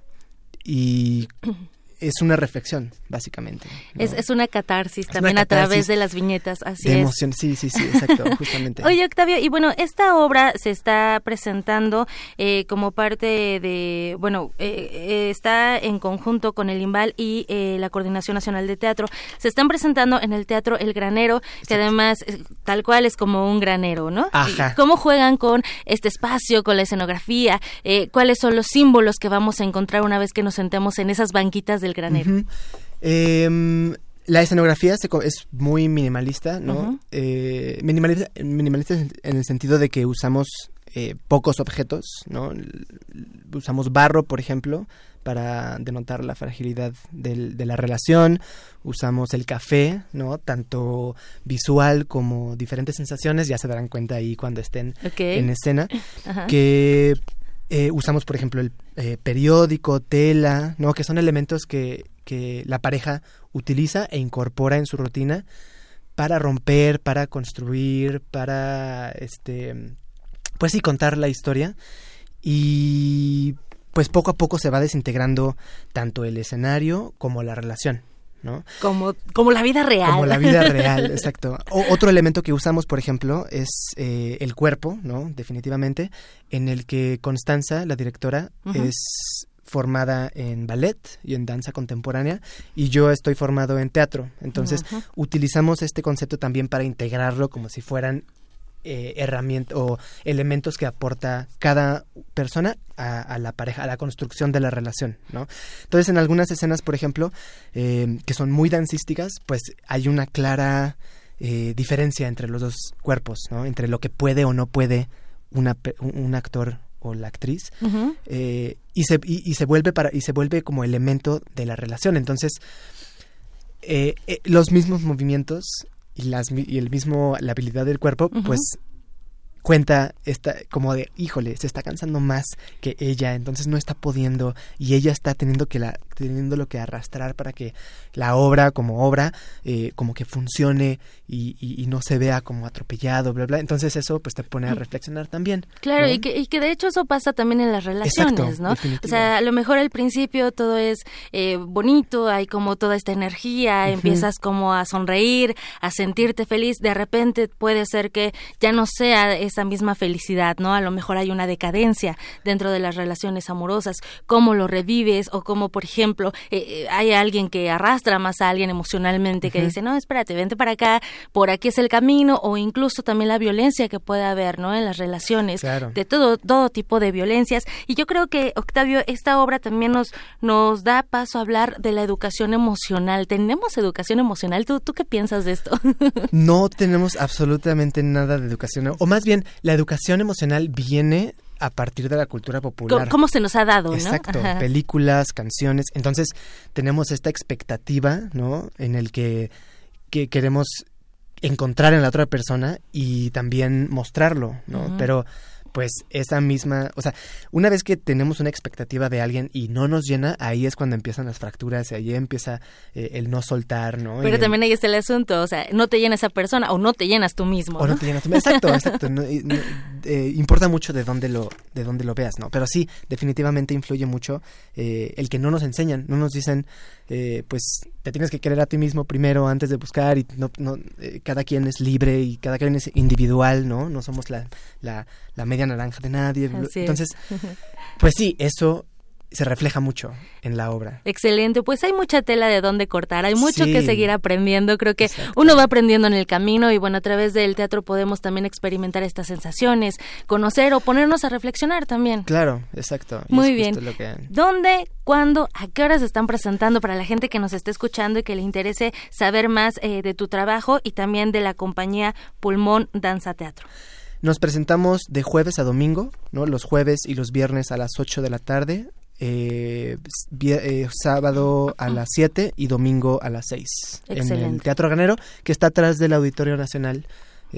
y es una reflexión, básicamente. Es, es, una catarsis también a través de las viñetas, así de emoción, sí, sí, sí, exacto, justamente. Oye, Octavio, y bueno, esta obra se está presentando eh, como parte de, bueno, eh, eh, está en conjunto con el IMBAL y la Coordinación Nacional de Teatro. Se están presentando en el Teatro El Granero, que además, tal cual, es como un granero, ¿no? Ajá. ¿Cómo juegan con este espacio, con la escenografía? ¿Cuáles son los símbolos que vamos a encontrar una vez que nos sentemos en esas banquitas del granero? Em, la escenografía es muy minimalista, ¿no? Eh, minimalista, minimalista en el sentido de que usamos eh, pocos objetos, ¿no? Usamos barro, por ejemplo, para denotar la fragilidad de la relación. Usamos el café, ¿no? Tanto visual como diferentes sensaciones, ya se darán cuenta ahí cuando estén en escena. Que eh, usamos, por ejemplo, el eh, periódico, tela, ¿no? Que son elementos que, que la pareja utiliza e incorpora en su rutina para romper, para construir, para, este, pues sí, contar la historia. Y pues poco a poco se va desintegrando tanto el escenario como la relación. Como, como la vida real. Como la vida real, exacto. otro elemento que usamos, por ejemplo, es eh, el cuerpo, ¿no? Definitivamente, en el que Constanza, la directora, es formada en ballet y en danza contemporánea y yo estoy formado en teatro. Entonces, utilizamos este concepto también para integrarlo como si fueran eh, herramientas o elementos que aporta cada persona a, la pareja, a la construcción de la relación, ¿no? Entonces, en algunas escenas, por ejemplo, eh, que son muy dancísticas, pues hay una clara eh, diferencia entre los dos cuerpos, ¿no? Entre lo que puede o no puede una, un actor o la actriz eh, y se y, se vuelve para y se vuelve como elemento de la relación entonces los mismos movimientos y, las, y el mismo, la habilidad del cuerpo, pues cuenta esta como de híjole se está cansando más que ella entonces no está pudiendo y ella está teniendo que la teniendo lo que arrastrar para que la obra como obra eh, como que funcione y, y, no se vea como atropellado bla bla entonces eso pues te pone a reflexionar también claro y, que, y que de hecho eso pasa también en las relaciones no o sea a lo mejor al principio todo es eh, bonito hay como toda esta energía empiezas como a sonreír a sentirte feliz de repente puede ser que ya no sea esa misma felicidad, ¿no? A lo mejor hay una decadencia dentro de las relaciones amorosas, cómo lo revives o cómo, por ejemplo, eh, eh, hay alguien que arrastra más a alguien emocionalmente que dice, no, espérate, vente para acá, por aquí es el camino, o incluso también la violencia que puede haber, ¿no? En las relaciones, de todo, todo tipo de violencias. Y yo creo que, Octavio, esta obra también nos, nos da paso a hablar de la educación emocional. ¿Tenemos educación emocional? ¿Tú, tú qué piensas de esto? no tenemos absolutamente nada de educación, o más bien la educación emocional viene a partir de la cultura popular. ¿Cómo se nos ha dado, Exacto, películas, canciones. Entonces, tenemos esta expectativa, ¿no? En el que, que queremos encontrar en la otra persona y también mostrarlo, ¿no? Pero pues esa misma, o sea, una vez que tenemos una expectativa de alguien y no nos llena, ahí es cuando empiezan las fracturas y ahí empieza eh, el no soltar, ¿no? Pero también ahí está el asunto, o sea, no te llena esa persona o no te llenas tú mismo. o no te llenas tú- Exacto, exacto. no, no, eh, importa mucho de dónde lo de dónde lo veas, ¿no? Pero sí, definitivamente influye mucho eh, el que no nos enseñan, no nos dicen, eh, pues te tienes que querer a ti mismo primero antes de buscar y no, no eh, cada quien es libre y cada quien es individual, ¿no? No somos la, la, la media naranja de nadie. Así es. Entonces, pues sí, eso se refleja mucho en la obra. Excelente, pues hay mucha tela de dónde cortar, hay mucho Sí. que seguir aprendiendo, creo que uno va aprendiendo en el camino y bueno, a través del teatro podemos también experimentar estas sensaciones, conocer o ponernos a reflexionar también. Claro, exacto. y Muy bien. justo lo que- ¿Dónde, cuándo, a qué horas se están presentando para la gente que nos esté escuchando y que le interese saber más eh, de tu trabajo y también de la compañía Pulmón Danza Teatro? Nos presentamos de jueves a domingo, ¿no? Los jueves y los viernes a las 8 de la tarde, eh, eh, sábado a las 7 y domingo a las 6. En el. Teatro Ganero, que está atrás del Auditorio Nacional.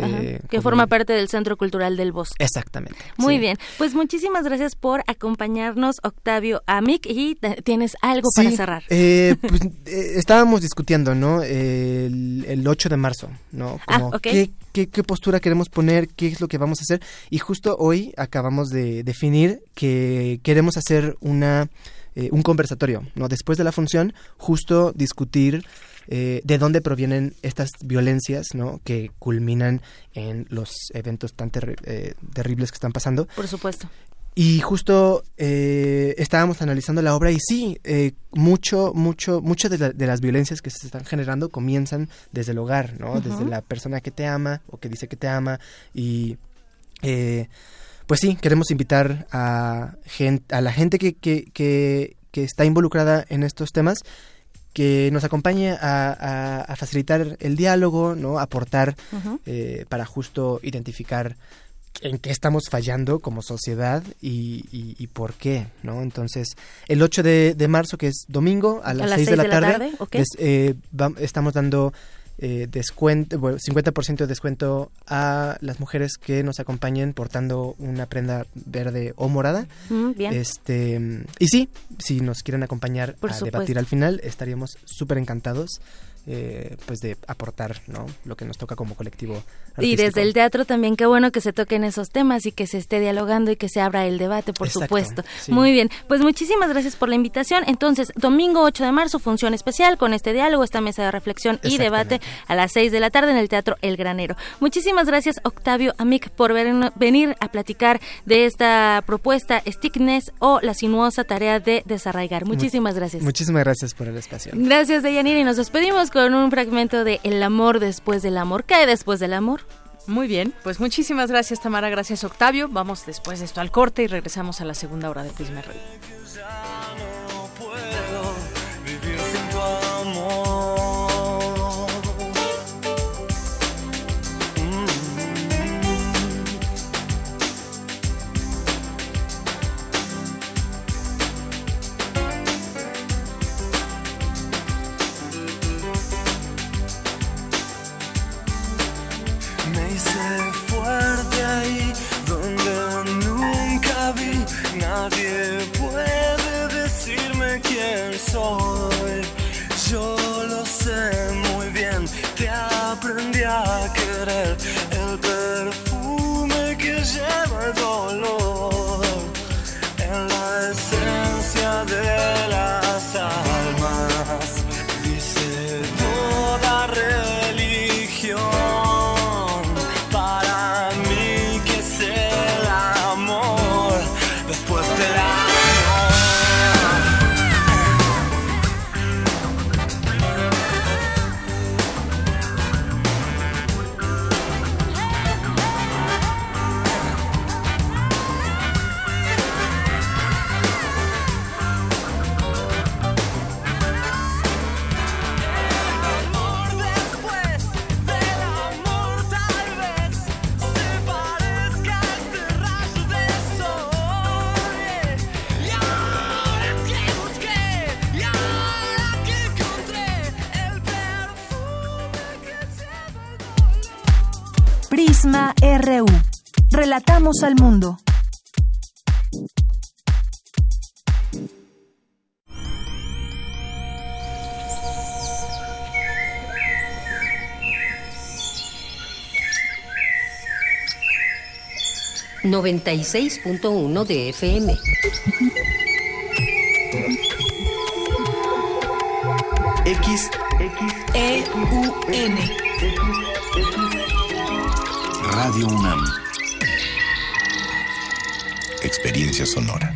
Eh, que forma el- parte del Centro Cultural del Bosque. Exactamente. Muy sí. bien, pues muchísimas gracias por acompañarnos, Octavio Amic, y tienes algo para cerrar. eh, pues, eh, estábamos discutiendo, ¿no? El, el 8 de marzo, ¿no? Ah, qué, qué postura queremos poner, qué es lo que vamos a hacer. Y justo hoy acabamos de definir que queremos hacer una eh, un conversatorio, ¿no? Después de la función, justo discutir eh, de dónde provienen estas violencias, ¿no? Que culminan en los eventos tan terri- eh, terribles que están pasando. Por supuesto. Y justo eh, estábamos analizando la obra y sí, eh, mucho, mucho, mucho de, la- de las violencias que se están generando comienzan desde el hogar, ¿no? Desde la persona que te ama o que dice que te ama y eh, pues sí, queremos invitar a, a la gente que, que, que, que está involucrada en estos temas que nos acompañe a, a- a facilitar el diálogo, ¿no? Aportar eh, para justo identificar en qué estamos fallando como sociedad y, y- y por qué, ¿no? Entonces, el 8 de, de marzo, que es domingo, a las, 6 de la tarde, des- eh, estamos dando eh, descuento, bueno, 50% de descuento a las mujeres que nos acompañen portando una prenda verde o morada. Mm, bien. Este, y sí, si nos quieren acompañar Por a supuesto. debatir al final, estaríamos súper encantados. Eh, pues de aportar no lo que nos toca como colectivo Y desde el teatro también, qué bueno que se toquen esos temas y que se esté dialogando y que se abra el debate, por Exacto, supuesto. sí. Muy bien, pues muchísimas gracias por la invitación. Entonces, domingo 8 de marzo, función especial con este diálogo, esta mesa de reflexión y debate a las 6 de la tarde en el Teatro El Granero. Muchísimas gracias, Octavio Amic, por venir a platicar de esta propuesta, Stickness o la sinuosa tarea de desarraigar. Muchísimas gracias. Muchísimas gracias por el espacio. Gracias, Deyanira, y nos despedimos con un fragmento de El amor después del amor. ¿Qué después del amor? Muy bien, pues muchísimas gracias Tamara, gracias Octavio. Vamos después de esto al corte y regresamos a la segunda hora de Prisma. Nadie puede decirme quién soy. Yo lo sé muy bien. Te aprendí a querer. El Prisma RU. Relatamos al mundo. Noventa y seis punto uno de FM. X, X, E, U, N. Radio UNAM. Experiencia sonora.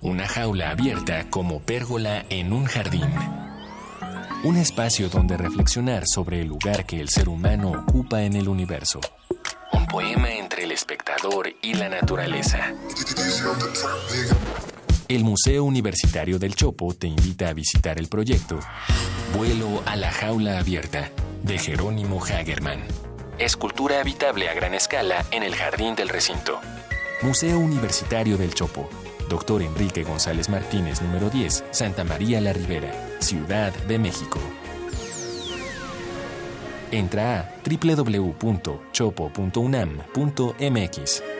Una jaula abierta como pérgola en un jardín. Un espacio donde reflexionar sobre el lugar que el ser humano ocupa en el universo. Un poema entre el espectador y la naturaleza. El Museo Universitario del Chopo te invita a visitar el proyecto Vuelo a la jaula abierta de Jerónimo Hagerman. Escultura habitable a gran escala en el jardín del recinto. Museo Universitario del Chopo. Dr. Enrique González Martínez, número 10, Santa María la Ribera, Ciudad de México. Entra a www.chopo.unam.mx.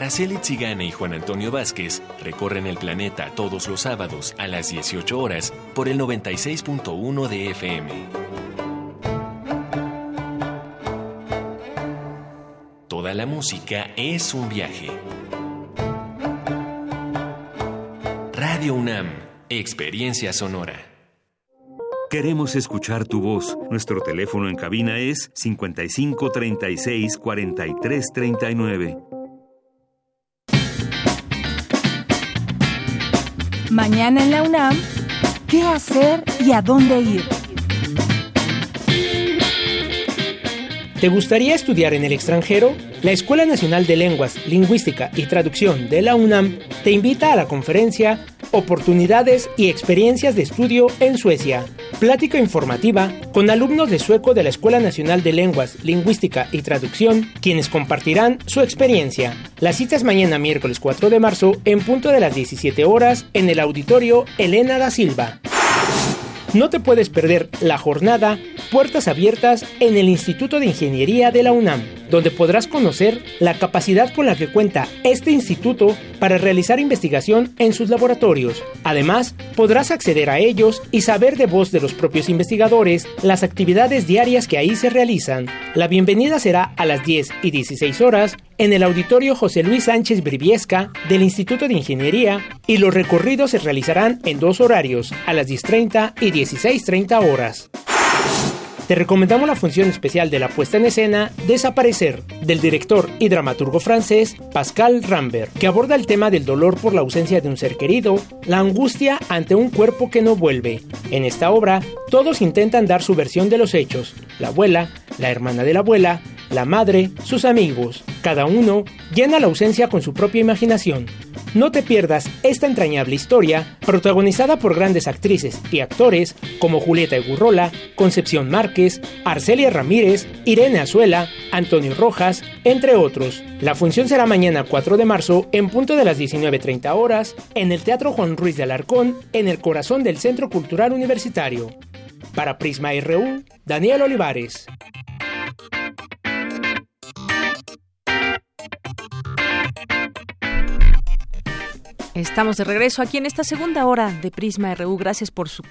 Araceli Tzigane y Juan Antonio Vázquez recorren el planeta todos los sábados a las 18 horas por el 96.1 de FM. Toda la música es un viaje. Radio UNAM, Experiencia Sonora. Queremos escuchar tu voz. Nuestro teléfono en cabina es 55 36 Mañana en la UNAM, ¿qué hacer y a dónde ir? ¿Te gustaría estudiar en el extranjero? La Escuela Nacional de Lenguas, Lingüística y Traducción de la UNAM te invita a la conferencia Oportunidades y experiencias de estudio en Suecia. Plática informativa con alumnos de sueco de la Escuela Nacional de Lenguas, Lingüística y Traducción, quienes compartirán su experiencia. La cita es mañana miércoles 4 de marzo en punto de las 17 horas en el auditorio Elena da Silva. No te puedes perder la jornada Puertas Abiertas en el Instituto de Ingeniería de la UNAM, donde podrás conocer la capacidad con la que cuenta este instituto para realizar investigación en sus laboratorios. Además, podrás acceder a ellos y saber de voz de los propios investigadores las actividades diarias que ahí se realizan. La bienvenida será a las 10 y 16 horas en el auditorio José Luis Sánchez Briviesca del Instituto de Ingeniería y los recorridos se realizarán en dos horarios, a las 10.30 y 16.30 horas. Te recomendamos la función especial de la puesta en escena Desaparecer, del director y dramaturgo francés Pascal Rambert, que aborda el tema del dolor por la ausencia de un ser querido, la angustia ante un cuerpo que no vuelve. En esta obra, todos intentan dar su versión de los hechos, la abuela, la hermana de la abuela, la madre, sus amigos. Cada uno llena la ausencia con su propia imaginación. No te pierdas esta entrañable historia, protagonizada por grandes actrices y actores como Julieta Egurrola, Concepción Márquez, Arcelia Ramírez, Irene Azuela, Antonio Rojas, entre otros. La función será mañana 4 de marzo en punto de las 19.30 horas en el Teatro Juan Ruiz de Alarcón, en el corazón del Centro Cultural Universitario. Para Prisma RU, Daniel Olivares. Estamos de regreso aquí en esta segunda hora de Prisma RU. Gracias por su,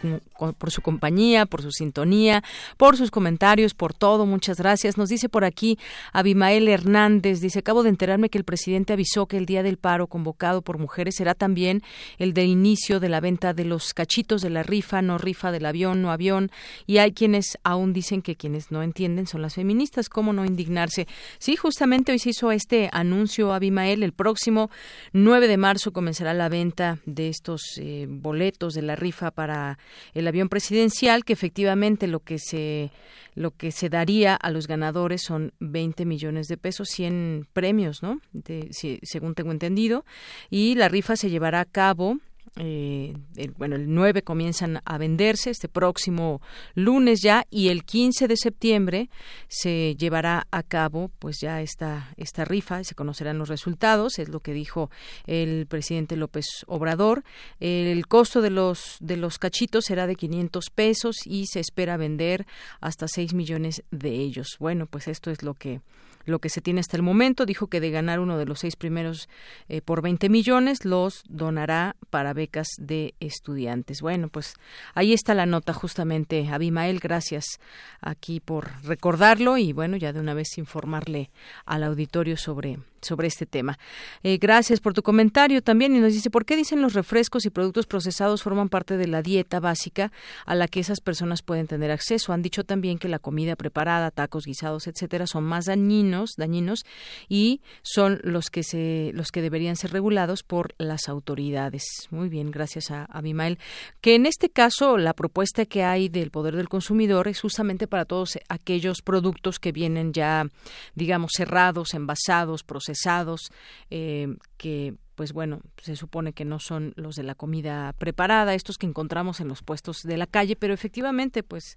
por su compañía, por su sintonía, por sus comentarios, por todo. Muchas gracias. Nos dice por aquí Abimael Hernández. Dice, acabo de enterarme que el presidente avisó que el día del paro convocado por mujeres será también el de inicio de la venta de los cachitos de la rifa, no rifa del avión, no avión. Y hay quienes aún dicen que quienes no entienden son las feministas. ¿Cómo no indignarse? Sí, justamente hoy se hizo este anuncio, Abimael. El próximo 9 de marzo comenzará la venta de estos eh, boletos de la rifa para el avión presidencial, que efectivamente lo que se lo que se daría a los ganadores son 20 millones de pesos, 100 premios, ¿no? De, según tengo entendido, y la rifa se llevará a cabo eh, el, bueno, el 9 comienzan a venderse este próximo lunes ya y el 15 de septiembre se llevará a cabo pues ya esta, esta rifa, se conocerán los resultados, es lo que dijo el presidente López Obrador. El costo de los, de los cachitos será de 500 pesos y se espera vender hasta 6 millones de ellos. Bueno, pues esto es lo que lo que se tiene hasta el momento. Dijo que de ganar uno de los seis primeros eh, por 20 millones, los donará para becas de estudiantes. Bueno, pues ahí está la nota justamente. Abimael, gracias aquí por recordarlo y bueno, ya de una vez informarle al auditorio sobre sobre este tema. Eh, gracias por tu comentario también y nos dice, ¿por qué dicen los refrescos y productos procesados forman parte de la dieta básica a la que esas personas pueden tener acceso? Han dicho también que la comida preparada, tacos, guisados, etcétera, son más dañinos, dañinos y son los que se los que deberían ser regulados por las autoridades. Muy bien, gracias a Abimael. Que en este caso la propuesta que hay del poder del consumidor es justamente para todos aquellos productos que vienen ya digamos cerrados, envasados, procesados procesados eh, que pues bueno, se supone que no son los de la comida preparada, estos que encontramos en los puestos de la calle, pero efectivamente, pues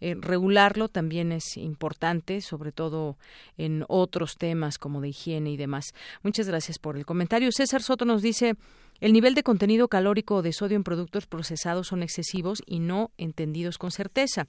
eh, regularlo también es importante, sobre todo en otros temas como de higiene y demás. Muchas gracias por el comentario. César Soto nos dice, el nivel de contenido calórico de sodio en productos procesados son excesivos y no entendidos con certeza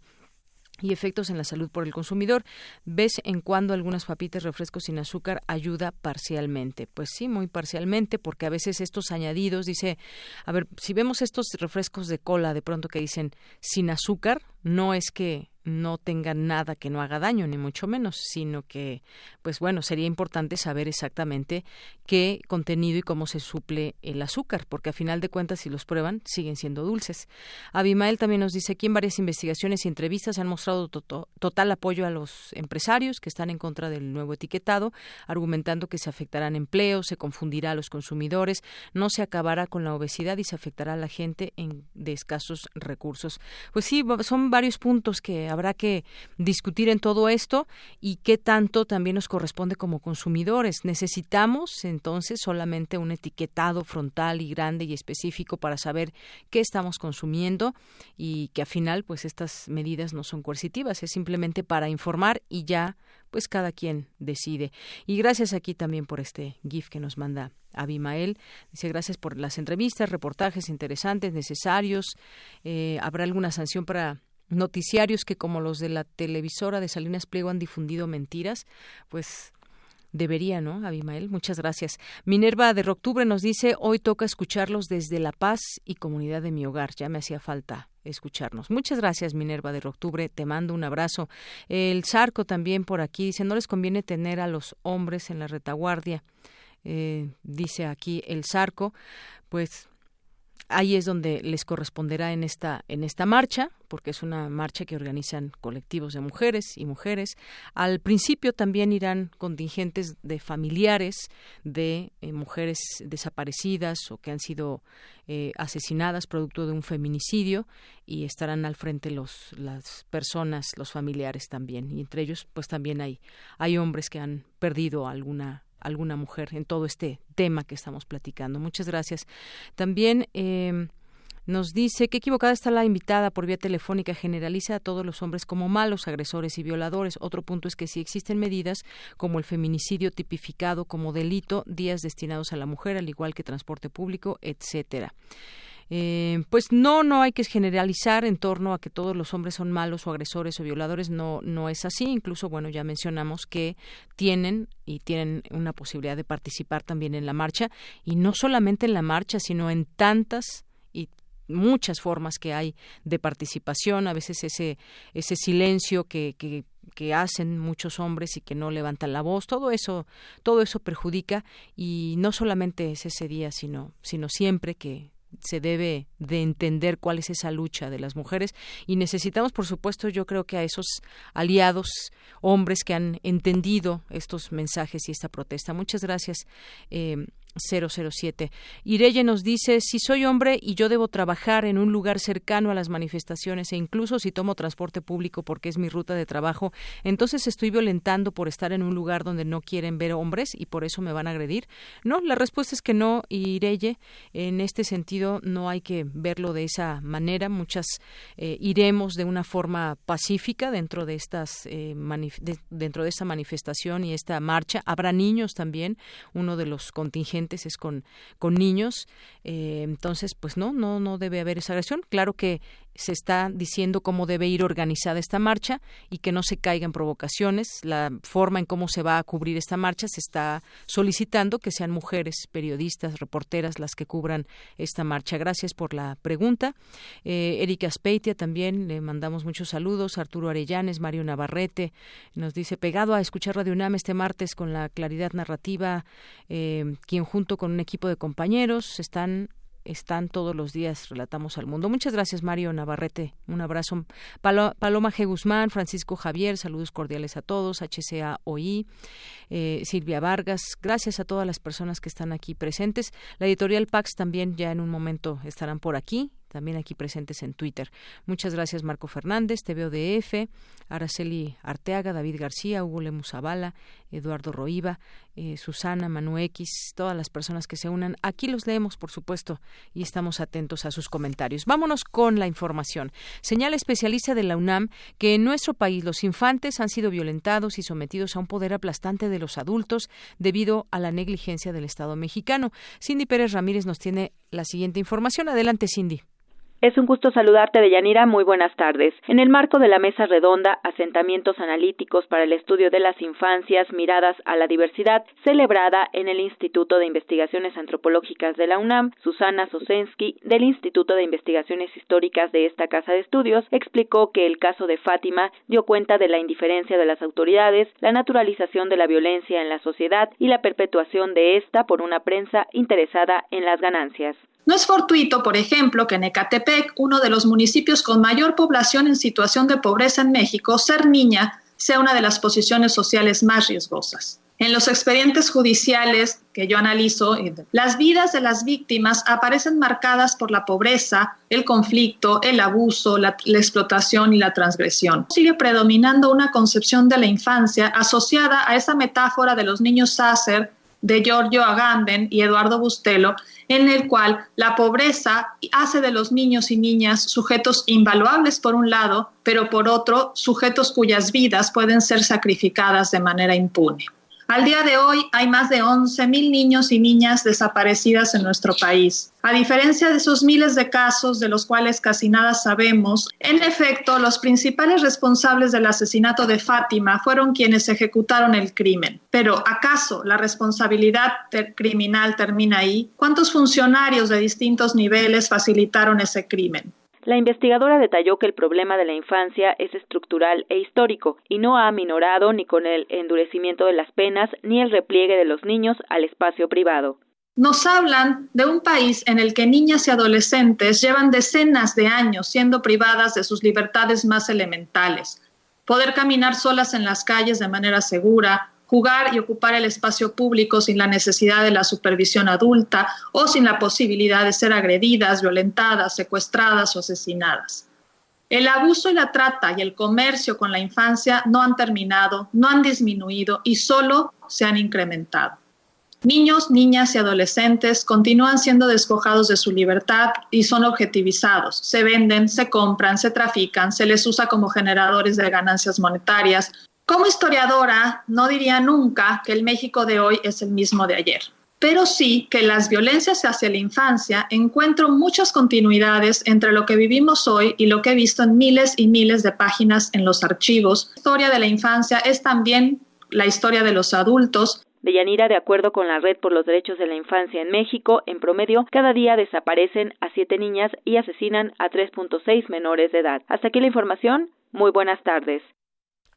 y efectos en la salud por el consumidor. ¿Ves en cuando algunas papitas, refrescos sin azúcar ayuda parcialmente? Pues sí, muy parcialmente, porque a veces estos añadidos, dice, a ver, si vemos estos refrescos de cola de pronto que dicen sin azúcar, no es que no tenga nada que no haga daño, ni mucho menos, sino que, pues bueno, sería importante saber exactamente qué contenido y cómo se suple el azúcar, porque a final de cuentas, si los prueban, siguen siendo dulces. Abimael también nos dice aquí en varias investigaciones y entrevistas han mostrado total apoyo a los empresarios que están en contra del nuevo etiquetado, argumentando que se afectarán empleos, se confundirá a los consumidores, no se acabará con la obesidad y se afectará a la gente en, de escasos recursos. Pues sí, son varios puntos que habrá que discutir en todo esto y qué tanto también nos corresponde como consumidores. Necesitamos entonces solamente un etiquetado frontal y grande y específico para saber qué estamos consumiendo y que al final pues estas medidas no son coercitivas, es simplemente para informar y ya pues cada quien decide. Y gracias aquí también por este GIF que nos manda Abimael. Dice gracias por las entrevistas, reportajes interesantes, necesarios. Eh, ¿Habrá alguna sanción para noticiarios que como los de la televisora de Salinas Pliego han difundido mentiras, pues debería, ¿no, Abimael? Muchas gracias. Minerva de Octubre nos dice, hoy toca escucharlos desde La Paz y comunidad de mi hogar. Ya me hacía falta escucharnos. Muchas gracias, Minerva de Octubre. Te mando un abrazo. El Zarco también por aquí dice, no les conviene tener a los hombres en la retaguardia. Eh, dice aquí el Zarco, pues ahí es donde les corresponderá en esta en esta marcha porque es una marcha que organizan colectivos de mujeres y mujeres. Al principio también irán contingentes de familiares de eh, mujeres desaparecidas o que han sido eh, asesinadas producto de un feminicidio y estarán al frente los las personas los familiares también. Y entre ellos pues también hay hay hombres que han perdido alguna alguna mujer en todo este tema que estamos platicando. Muchas gracias. También eh, nos dice que equivocada está la invitada por vía telefónica, generaliza a todos los hombres como malos, agresores y violadores. Otro punto es que si existen medidas como el feminicidio tipificado como delito, días destinados a la mujer, al igual que transporte público, etcétera. Eh, pues no, no hay que generalizar en torno a que todos los hombres son malos o agresores o violadores, no, no es así. Incluso, bueno, ya mencionamos que tienen y tienen una posibilidad de participar también en la marcha y no solamente en la marcha, sino en tantas muchas formas que hay de participación, a veces ese, ese silencio que, que, que hacen muchos hombres y que no levantan la voz, todo eso, todo eso perjudica y no solamente es ese día, sino, sino siempre que se debe de entender cuál es esa lucha de las mujeres. Y necesitamos por supuesto yo creo que a esos aliados hombres que han entendido estos mensajes y esta protesta. Muchas gracias eh, 007. Ireye nos dice, si soy hombre y yo debo trabajar en un lugar cercano a las manifestaciones e incluso si tomo transporte público porque es mi ruta de trabajo, entonces estoy violentando por estar en un lugar donde no quieren ver hombres y por eso me van a agredir. No, la respuesta es que no, Ireye. En este sentido no hay que verlo de esa manera. Muchas eh, iremos de una forma pacífica dentro de estas eh, dentro de esta manifestación y esta marcha. Habrá niños también, uno de los contingentes es con, con niños. Eh, entonces, pues no, no, no debe haber esa agresión. Claro que se está diciendo cómo debe ir organizada esta marcha y que no se caigan provocaciones. La forma en cómo se va a cubrir esta marcha se está solicitando que sean mujeres, periodistas, reporteras las que cubran esta marcha. Gracias por la pregunta. Eh, Erika Speitia también le mandamos muchos saludos. Arturo Arellanes, Mario Navarrete nos dice pegado a escuchar Radio UNAM este martes con la claridad narrativa, eh, quien junto con un equipo de compañeros están están todos los días, relatamos al mundo. Muchas gracias, Mario Navarrete. Un abrazo. Paloma G. Guzmán, Francisco Javier, saludos cordiales a todos. HCAOI, eh, Silvia Vargas, gracias a todas las personas que están aquí presentes. La editorial Pax también ya en un momento estarán por aquí también aquí presentes en Twitter. Muchas gracias Marco Fernández, TVODF, Araceli Arteaga, David García, Hugo Lemus Eduardo Roiva, eh, Susana, Manu X, todas las personas que se unan. Aquí los leemos, por supuesto, y estamos atentos a sus comentarios. Vámonos con la información. Señala especialista de la UNAM que en nuestro país los infantes han sido violentados y sometidos a un poder aplastante de los adultos debido a la negligencia del Estado mexicano. Cindy Pérez Ramírez nos tiene la siguiente información. Adelante, Cindy. Es un gusto saludarte, Deyanira. Muy buenas tardes. En el marco de la mesa redonda Asentamientos Analíticos para el Estudio de las Infancias Miradas a la Diversidad, celebrada en el Instituto de Investigaciones Antropológicas de la UNAM, Susana Sosensky, del Instituto de Investigaciones Históricas de esta Casa de Estudios, explicó que el caso de Fátima dio cuenta de la indiferencia de las autoridades, la naturalización de la violencia en la sociedad y la perpetuación de esta por una prensa interesada en las ganancias. No es fortuito, por ejemplo, que en Ecatepec, uno de los municipios con mayor población en situación de pobreza en México, ser niña sea una de las posiciones sociales más riesgosas. En los expedientes judiciales que yo analizo, las vidas de las víctimas aparecen marcadas por la pobreza, el conflicto, el abuso, la, explotación y la transgresión. Sigue predominando una concepción de la infancia asociada a esa metáfora de los niños Sasser de Giorgio Agamben y Eduardo Bustelo, en el cual la pobreza hace de los niños y niñas sujetos invaluables por un lado, pero por otro sujetos cuyas vidas pueden ser sacrificadas de manera impune. Al día de hoy hay más de 11.000 niños y niñas desaparecidas en nuestro país. A diferencia de esos miles de casos de los cuales casi nada sabemos, en efecto, los principales responsables del asesinato de Fátima fueron quienes ejecutaron el crimen. Pero, ¿acaso la responsabilidad criminal termina ahí? ¿Cuántos funcionarios de distintos niveles facilitaron ese crimen? La investigadora detalló que el problema de la infancia es estructural e histórico y no ha aminorado ni con el endurecimiento de las penas ni el repliegue de los niños al espacio privado. Nos hablan de un país en el que niñas y adolescentes llevan decenas de años siendo privadas de sus libertades más elementales. Poder caminar solas en las calles de manera segura, jugar y ocupar el espacio público sin la necesidad de la supervisión adulta o sin la posibilidad de ser agredidas, violentadas, secuestradas o asesinadas. El abuso y la trata y el comercio con la infancia no han terminado, no han disminuido y solo se han incrementado. Niños, niñas y adolescentes continúan siendo despojados de su libertad y son objetivizados. Se venden, se compran, se trafican, se les usa como generadores de ganancias monetarias. Como historiadora, no diría nunca que el México de hoy es el mismo de ayer, pero sí que las violencias hacia la infancia encuentro muchas continuidades entre lo que vivimos hoy y lo que he visto en miles y miles de páginas en los archivos. La historia de la infancia es también la historia de los adultos, Deyanira, de acuerdo con la Red por los Derechos de la Infancia en México, en promedio, cada día desaparecen a siete niñas y asesinan a 3.6 menores de edad. Hasta aquí la información. Muy buenas tardes.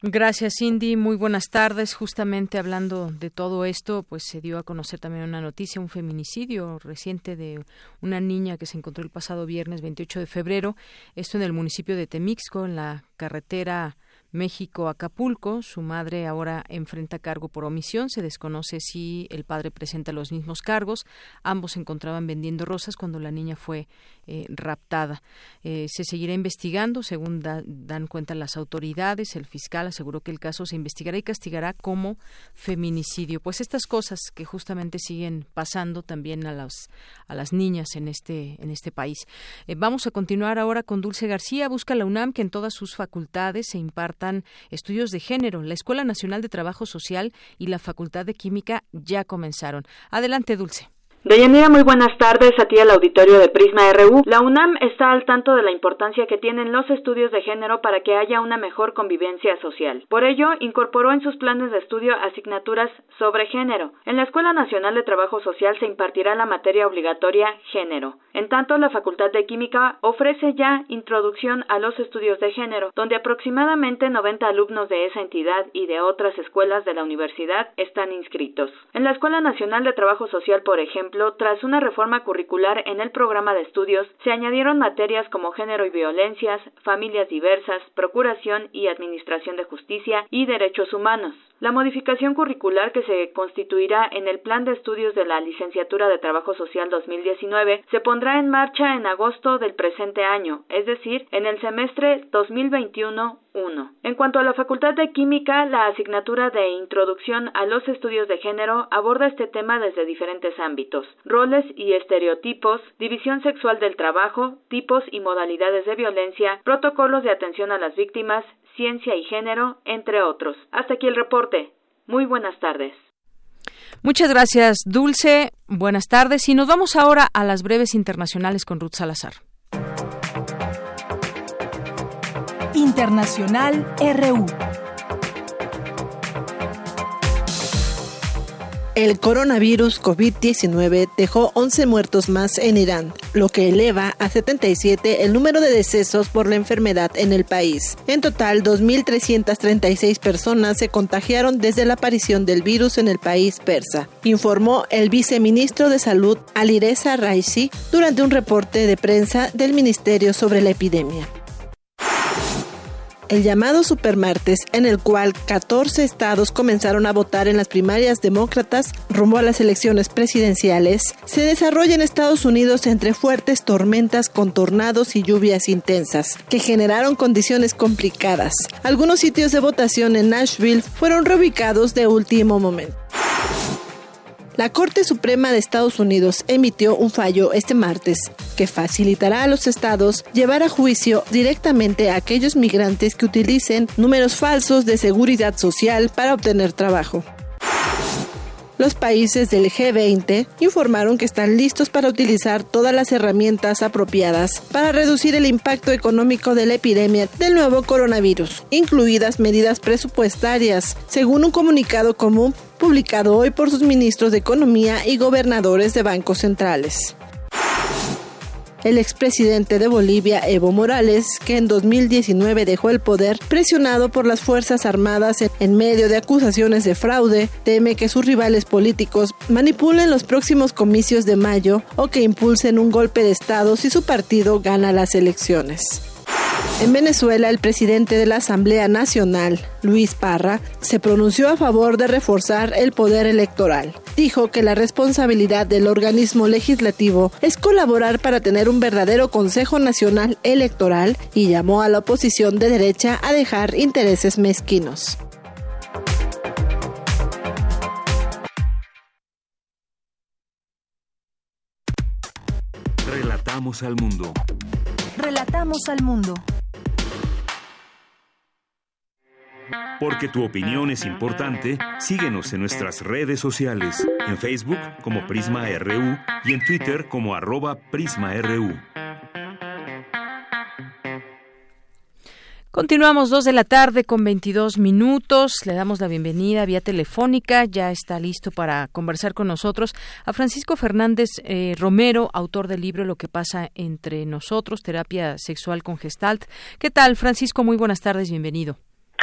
Gracias, Cindy. Muy buenas tardes. Justamente hablando de todo esto, pues se dio a conocer también una noticia, un feminicidio reciente de una niña que se encontró el pasado viernes 28 de febrero. Esto en el municipio de Temixco, en la carretera México-Acapulco. Su madre ahora enfrenta cargo por omisión. Se desconoce si el padre presenta los mismos cargos. Ambos se encontraban vendiendo rosas cuando la niña fue eh, raptada. Eh, se seguirá investigando, según dan cuenta las autoridades. El fiscal aseguró que el caso se investigará y castigará como feminicidio. Pues estas cosas que justamente siguen pasando también a las a las niñas en este en este país. Eh, vamos a continuar ahora con Dulce García. Busca la UNAM que en todas sus facultades se estudios de género. La Escuela Nacional de Trabajo Social y la Facultad de Química ya comenzaron. Adelante, Dulce. Deyanira, muy buenas tardes a ti al auditorio de Prisma RU. La UNAM está al tanto de la importancia que tienen los estudios de género para que haya una mejor convivencia social. Por ello, incorporó en sus planes de estudio asignaturas sobre género. En la Escuela Nacional de Trabajo Social se impartirá la materia obligatoria género. En tanto, la Facultad de Química ofrece ya introducción a los estudios de género, donde aproximadamente 90 alumnos de esa entidad y de otras escuelas de la universidad están inscritos. En la Escuela Nacional de Trabajo Social, por ejemplo, tras una reforma curricular en el programa de estudios, se añadieron materias como género y violencias, familias diversas, procuración y administración de justicia y derechos humanos. La modificación curricular que se constituirá en el Plan de Estudios de la Licenciatura de Trabajo Social 2019 se pondrá en marcha en agosto del presente año, es decir, en el semestre 2021 1. En cuanto a la Facultad de Química, la asignatura de Introducción a los Estudios de Género aborda este tema desde diferentes ámbitos, roles y estereotipos, división sexual del trabajo, tipos y modalidades de violencia, protocolos de atención a las víctimas, ciencia y género, entre otros. Hasta aquí el reporte. Muy buenas tardes. Muchas gracias, Dulce. Buenas tardes. Y nos vamos ahora a las breves internacionales con Ruth Salazar. Internacional RU. El coronavirus COVID-19 dejó 11 muertos más en Irán, lo que eleva a 77 el número de decesos por la enfermedad en el país. En total, 2.336 personas se contagiaron desde la aparición del virus en el país persa, informó el viceministro de Salud Alireza Raisi durante un reporte de prensa del ministerio sobre la epidemia el llamado Supermartes, en el cual 14 estados comenzaron a votar en las primarias demócratas rumbo a las elecciones presidenciales, se desarrolla en Estados Unidos entre fuertes tormentas con tornados y lluvias intensas, que generaron condiciones complicadas. Algunos sitios de votación en Nashville fueron reubicados de último momento. La Corte Suprema de Estados Unidos emitió un fallo este martes que facilitará a los estados llevar a juicio directamente a aquellos migrantes que utilicen números falsos de seguridad social para obtener trabajo. Los países del G20 informaron que están listos para utilizar todas las herramientas apropiadas para reducir el impacto económico de la epidemia del nuevo coronavirus, incluidas medidas presupuestarias, según un comunicado común publicado hoy por sus ministros de Economía y gobernadores de bancos centrales. El expresidente de Bolivia, Evo Morales, que en 2019 dejó el poder presionado por las Fuerzas Armadas en medio de acusaciones de fraude, teme que sus rivales políticos manipulen los próximos comicios de mayo o que impulsen un golpe de Estado si su partido gana las elecciones. En Venezuela, el presidente de la Asamblea Nacional, Luis Parra, se pronunció a favor de reforzar el poder electoral. Dijo que la responsabilidad del organismo legislativo es colaborar para tener un verdadero Consejo Nacional Electoral y llamó a la oposición de derecha a dejar intereses mezquinos. Relatamos al mundo. Relatamos al mundo. Porque tu opinión es importante, síguenos en nuestras redes sociales, en Facebook como Prisma RU y en Twitter como arroba PrismaRU. Continuamos dos de la tarde con 22 minutos. Le damos la bienvenida vía telefónica. Ya está listo para conversar con nosotros a Francisco Fernández eh, Romero, autor del libro Lo que pasa entre nosotros, terapia sexual con Gestalt. ¿Qué tal, Francisco? Muy buenas tardes, bienvenido.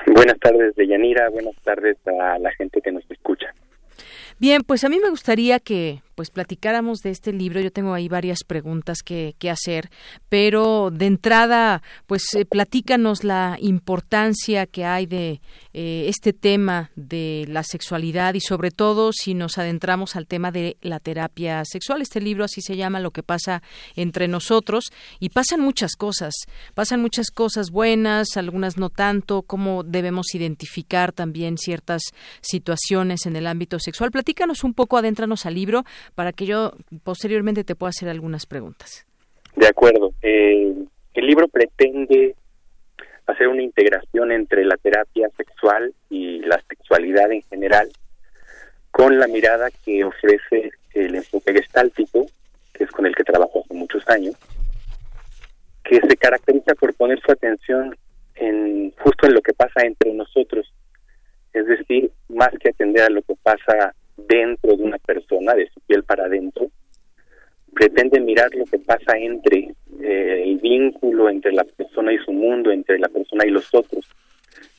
Buenas tardes, Deyanira. Buenas tardes a la gente que nos escucha. Bien, pues a mí me gustaría que pues platicáramos de este libro. Yo tengo ahí varias preguntas que, que hacer, pero de entrada, pues eh, platícanos la importancia que hay de eh, este tema de la sexualidad y sobre todo si nos adentramos al tema de la terapia sexual. Este libro así se llama Lo que pasa entre nosotros y pasan muchas cosas, pasan muchas cosas buenas, algunas no tanto, cómo debemos identificar también ciertas situaciones en el ámbito sexual. Platícanos un poco, adéntranos al libro para que yo posteriormente te pueda hacer algunas preguntas. De acuerdo. Eh, el libro pretende hacer una integración entre la terapia sexual y la sexualidad en general con la mirada que ofrece el enfoque gestáltico, que es con el que trabajo hace muchos años, que se caracteriza por poner su atención en justo en lo que pasa entre nosotros, es decir, más que atender a lo que pasa dentro de una persona, de su piel para adentro, pretende mirar lo que pasa entre eh, el vínculo entre la persona y su mundo, entre la persona y los otros.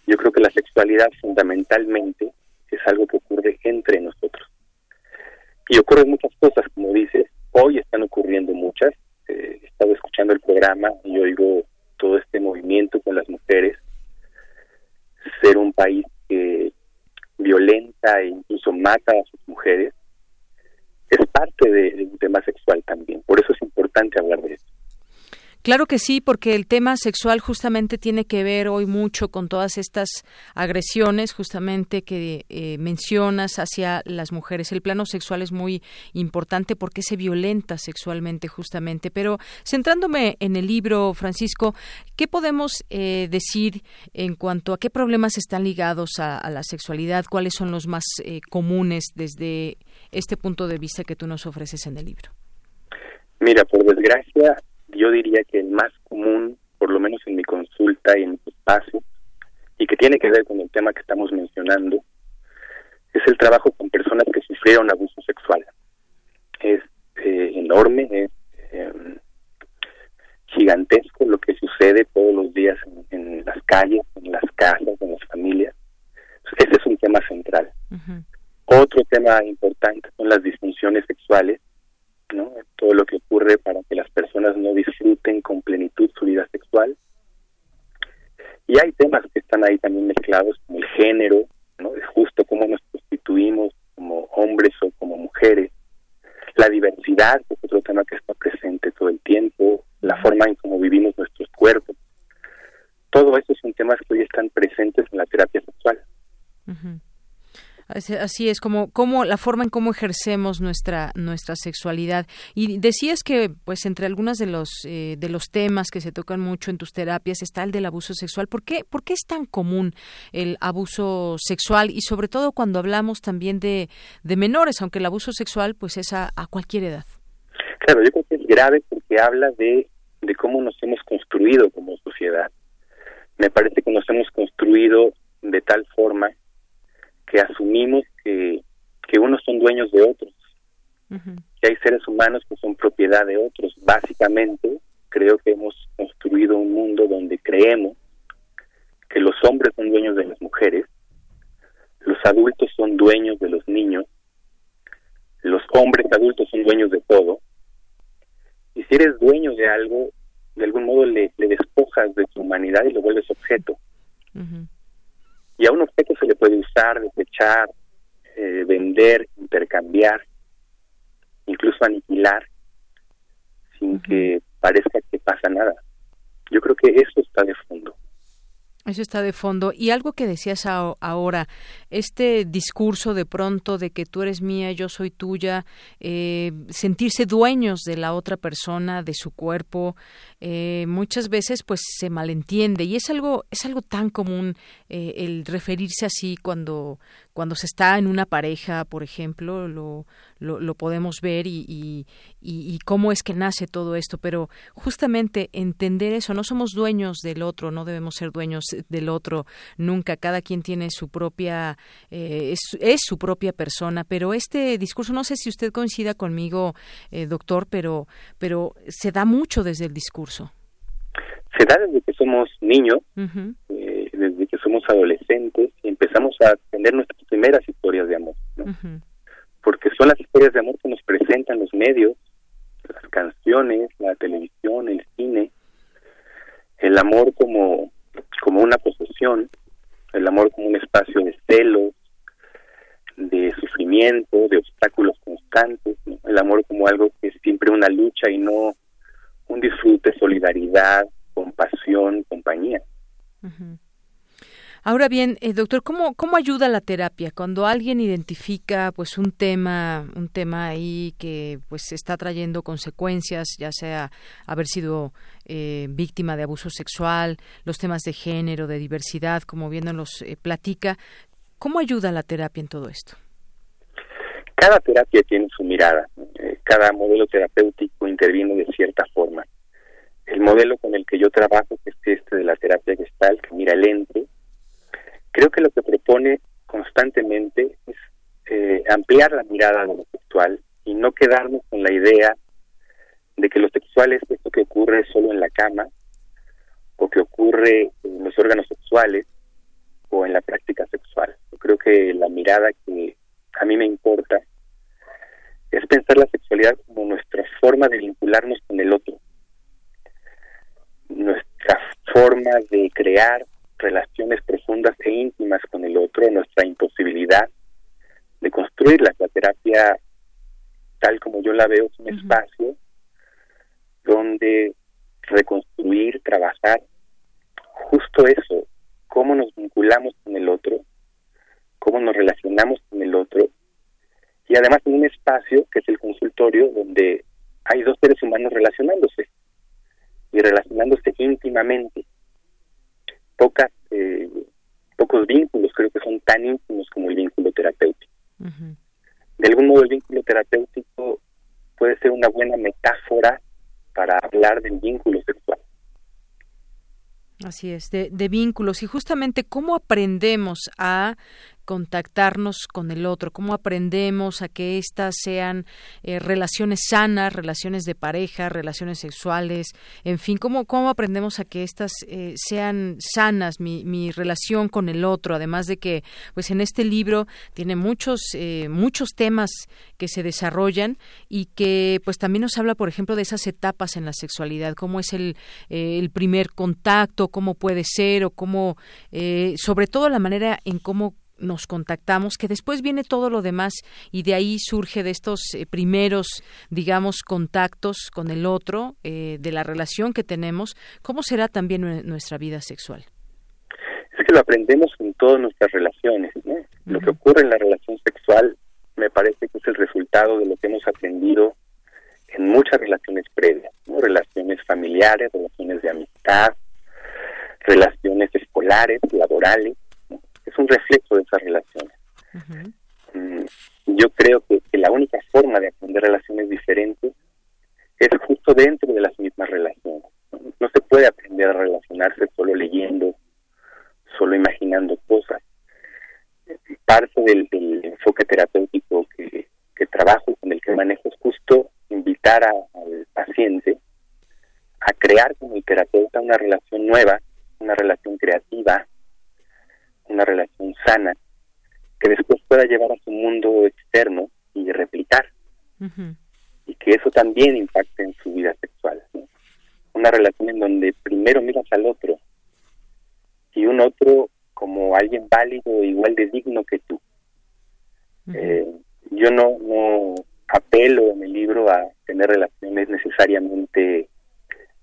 Yo creo que la sexualidad fundamentalmente es algo que ocurre entre nosotros. Y ocurren muchas cosas, como dices, hoy están ocurriendo muchas. Eh, he estado escuchando el programa y oigo todo este movimiento con las mujeres. Ser un país que violenta e incluso mata a sus mujeres, es parte de, un tema sexual también. Por eso es importante hablar de esto. Claro que sí, porque el tema sexual justamente tiene que ver hoy mucho con todas estas agresiones justamente que eh, mencionas hacia las mujeres. El plano sexual es muy importante porque se violenta sexualmente justamente. Pero centrándome en el libro, Francisco, ¿qué podemos eh, decir en cuanto a qué problemas están ligados a, la sexualidad? ¿Cuáles son los más eh, comunes desde este punto de vista que tú nos ofreces en el libro? Mira, por desgracia, yo diría que el más común, por lo menos en mi consulta y en mi espacio, y que tiene que ver con el tema que estamos mencionando, es el trabajo con personas que sufrieron abuso sexual. Es eh, enorme, es em, gigantesco lo que sucede todos los días en, las calles, en las casas, en las familias. Ese es un tema central. Otro tema importante son las disfunciones sexuales, ¿no? Todo lo que ocurre para que las personas no disfruten con plenitud su vida sexual. Y hay temas que están ahí también mezclados, como el género, ¿no? Es justo cómo nos constituimos como hombres o como mujeres. La diversidad, es otro tema que está presente todo el tiempo, la forma en cómo vivimos nuestros cuerpos. Todo eso son temas que hoy están presentes en la terapia sexual. Así es, como, como la forma en cómo ejercemos nuestra nuestra sexualidad. Y decías que, pues, entre algunos de los eh, de los temas que se tocan mucho en tus terapias está el del abuso sexual. ¿Por qué, ¿Por qué es tan común el abuso sexual y sobre todo cuando hablamos también de, de menores, aunque el abuso sexual, pues, es a, a cualquier edad? Claro, yo creo que es grave porque habla de, de cómo nos hemos construido como sociedad. Me parece que nos hemos construido de tal forma que asumimos que, que unos son dueños de otros, que hay seres humanos que son propiedad de otros. Básicamente, creo que hemos construido un mundo donde creemos que los hombres son dueños de las mujeres, los adultos son dueños de los niños, los hombres adultos son dueños de todo, y si eres dueño de algo, de algún modo le, despojas de tu humanidad y lo vuelves objeto y a un objeto se le puede usar, desechar, eh, vender, intercambiar, incluso aniquilar, sin que parezca que pasa nada. Yo creo que eso está de fondo. Eso está de fondo. Y algo que decías ahora, este discurso de pronto de que tú eres mía, yo soy tuya, eh, sentirse dueños de la otra persona, de su cuerpo, eh, muchas veces pues se malentiende y es algo es algo tan común eh, el referirse así cuando cuando se está en una pareja, por ejemplo, lo, lo, podemos ver y, y, y, cómo es que nace todo esto. Pero justamente entender eso, no somos dueños del otro, no debemos ser dueños del otro nunca. Cada quien tiene su propia, eh, es, su propia persona. Pero este discurso, no sé si usted coincida conmigo, eh, doctor, pero, pero se da mucho desde el discurso. Se da desde que somos niños que somos adolescentes y empezamos a tener nuestras primeras historias de amor, porque son las historias de amor que nos presentan los medios, las canciones, la televisión, el cine, el amor como, como una posesión, el amor como un espacio de celos, de sufrimiento, de obstáculos constantes, el amor como algo que es siempre una lucha y no un disfrute, solidaridad, compasión, compañía. Ahora bien, eh, doctor, ¿cómo, ¿cómo ayuda la terapia cuando alguien identifica pues un tema, un tema ahí que pues está trayendo consecuencias, ya sea haber sido eh, víctima de abuso sexual, los temas de género, de diversidad, como bien nos eh, platica, ¿cómo ayuda la terapia en todo esto? Cada terapia tiene su mirada, cada modelo terapéutico interviene de cierta forma. El modelo con el que yo trabajo, que es este de la terapia gestal, que mira el ente, Creo que lo que propone constantemente es eh, ampliar la mirada de lo sexual y no quedarnos con la idea de que lo sexual es esto que ocurre solo en la cama o que ocurre en los órganos sexuales o en la práctica sexual. Yo creo que la mirada que a mí me importa es pensar la sexualidad como nuestra forma de vincularnos con el otro, nuestra forma de crear relaciones profundas e íntimas con el otro, nuestra imposibilidad de construirlas. La terapia, tal como yo la veo, es un espacio donde reconstruir, trabajar justo eso, cómo nos vinculamos con el otro, cómo nos relacionamos con el otro, y además en un espacio que es el consultorio donde hay dos seres humanos relacionándose y relacionándose íntimamente pocas, eh, pocos vínculos creo que son tan íntimos como el vínculo terapéutico. De algún modo el vínculo terapéutico puede ser una buena metáfora para hablar del vínculo sexual. Así es, de, de, vínculos y justamente cómo aprendemos a contactarnos con el otro, cómo aprendemos a que éstas sean eh, relaciones sanas, relaciones de pareja, relaciones sexuales, en fin, cómo, cómo aprendemos a que éstas eh, sean sanas, mi, mi, relación con el otro, además de que, pues en este libro tiene muchos, eh, muchos temas que se desarrollan y que, pues también nos habla, por ejemplo, de esas etapas en la sexualidad, cómo es el, el primer contacto, cómo puede ser o cómo, sobre todo la manera en cómo nos contactamos, que después viene todo lo demás y de ahí surge de estos eh, primeros, digamos, contactos con el otro, eh, de la relación que tenemos, ¿cómo será también nuestra vida sexual? Es que lo aprendemos en todas nuestras relaciones. Lo que ocurre en la relación sexual me parece que es el resultado de lo que hemos aprendido en muchas relaciones previas, relaciones familiares, relaciones de amistad, relaciones escolares, laborales, es un reflejo de esas relaciones. Mm, yo creo que, la única forma de aprender relaciones diferentes es justo dentro de las mismas relaciones. No, se puede aprender a relacionarse solo leyendo, solo imaginando cosas. Parte del, enfoque terapéutico que, que trabajo, con el que manejo, es justo invitar al paciente a crear con el terapeuta una relación nueva, una relación creativa, una relación sana que después pueda llevar a su mundo externo y replicar. Y que eso también impacte en su vida sexual. Una relación en donde primero miras al otro y un otro como alguien válido igual de digno que tú. Eh, yo no, no apelo en el libro a tener relaciones necesariamente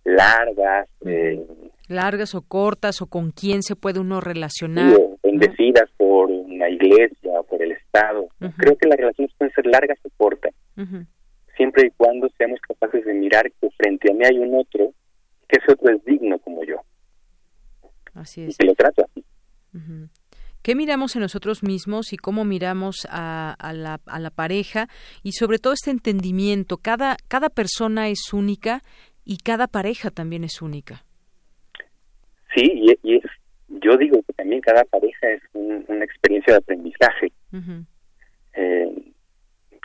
largas, eh, Largas o cortas, o con quién se puede uno relacionar. o bendecidas por una iglesia o por el Estado. Creo que las relaciones pueden ser largas o cortas, siempre y cuando seamos capaces de mirar que frente a mí hay un otro, que ese otro es digno como yo. Así es. Y que lo trato así. ¿Qué miramos en nosotros mismos y cómo miramos a, la, a la pareja? Y sobre todo este entendimiento, cada, cada persona es única y cada pareja también es única. Sí, y, es, yo digo que también cada pareja es una experiencia de aprendizaje. Eh,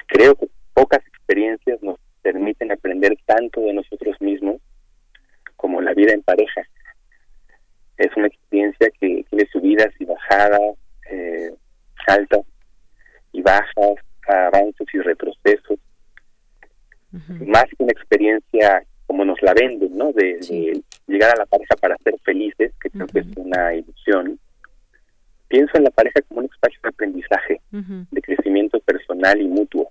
creo que pocas experiencias nos permiten aprender tanto de nosotros mismos como la vida en pareja. Es una experiencia que tiene subidas y bajadas, eh, altas y bajas, avances y retrocesos. Más que una experiencia como nos la venden, ¿no? De, llegar a la pareja para ser felices, que creo que es una ilusión. Pienso en la pareja como un espacio de aprendizaje, de crecimiento personal y mutuo.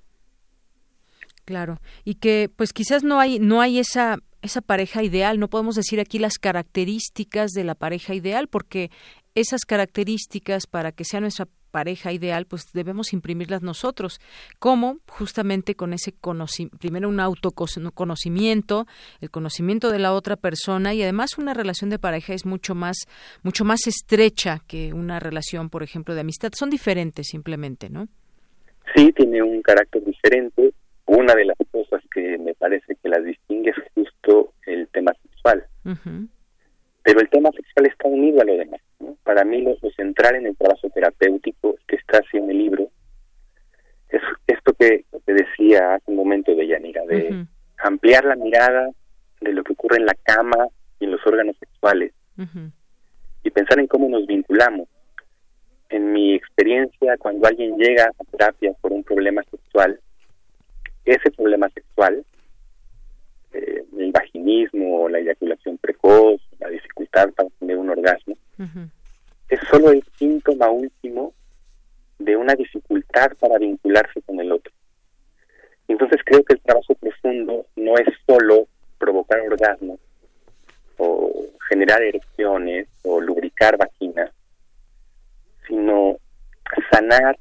Claro, y que pues quizás no hay no hay esa esa pareja ideal, no podemos decir aquí las características de la pareja ideal porque esas características para que sea nuestra pareja ideal, pues debemos imprimirlas nosotros. ¿Cómo? Justamente con ese conocimiento, primero un autoconocimiento, el conocimiento de la otra persona y además una relación de pareja es mucho más, mucho más estrecha que una relación, por ejemplo, de amistad. Son diferentes simplemente, ¿no? Sí, tiene un carácter diferente. Una de las cosas que me parece que las distingue es justo el tema sexual. Pero el tema sexual está unido a lo demás. Para mí lo, central en el trabajo terapéutico que está haciendo el libro. Es esto que te decía hace un momento de Yanira, de ampliar la mirada de lo que ocurre en la cama y en los órganos sexuales y pensar en cómo nos vinculamos. En mi experiencia, cuando alguien llega a terapia por un problema sexual, ese problema sexual, eh, el vaginismo, la eyaculación precoz, la dificultad para tener un orgasmo, es solo el síntoma último de una dificultad para vincularse con el otro. Entonces creo que el trabajo profundo no es solo provocar orgasmos o generar erecciones o lubricar vaginas, sino sanar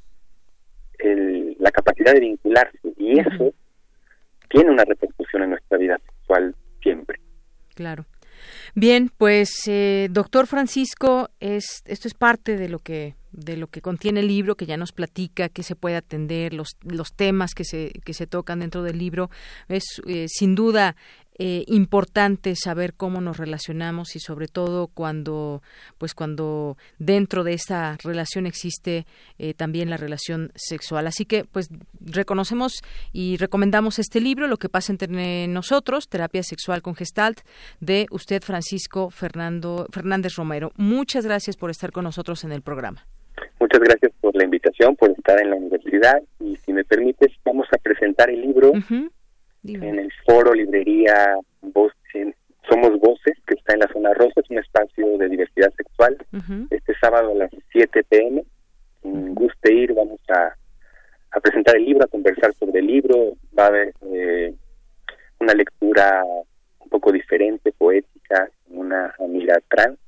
la capacidad de vincularse. Y eso tiene una repercusión en nuestra vida sexual siempre. Claro. Bien, pues eh, doctor Francisco, es, esto es parte de lo que de lo que contiene el libro, que ya nos platica qué se puede atender, los, los temas que se, que se tocan dentro del libro. Es eh, sin duda eh, importante saber cómo nos relacionamos y sobre todo cuando pues cuando dentro de esta relación existe eh, también la relación sexual. Así que pues reconocemos y recomendamos este libro lo que pasa entre nosotros terapia sexual con gestalt de usted Francisco Fernando Fernández Romero. Muchas gracias por estar con nosotros en el programa. Muchas gracias por la invitación, por estar en la universidad y si me permites vamos a presentar el libro en el foro librería Somos Voces, que está en la zona rosa, es un espacio de diversidad sexual. Este sábado a las 7 pm, quien guste ir, vamos a, a presentar el libro, a conversar sobre el libro. Va a haber eh, una lectura un poco diferente, poética, una amiga trans.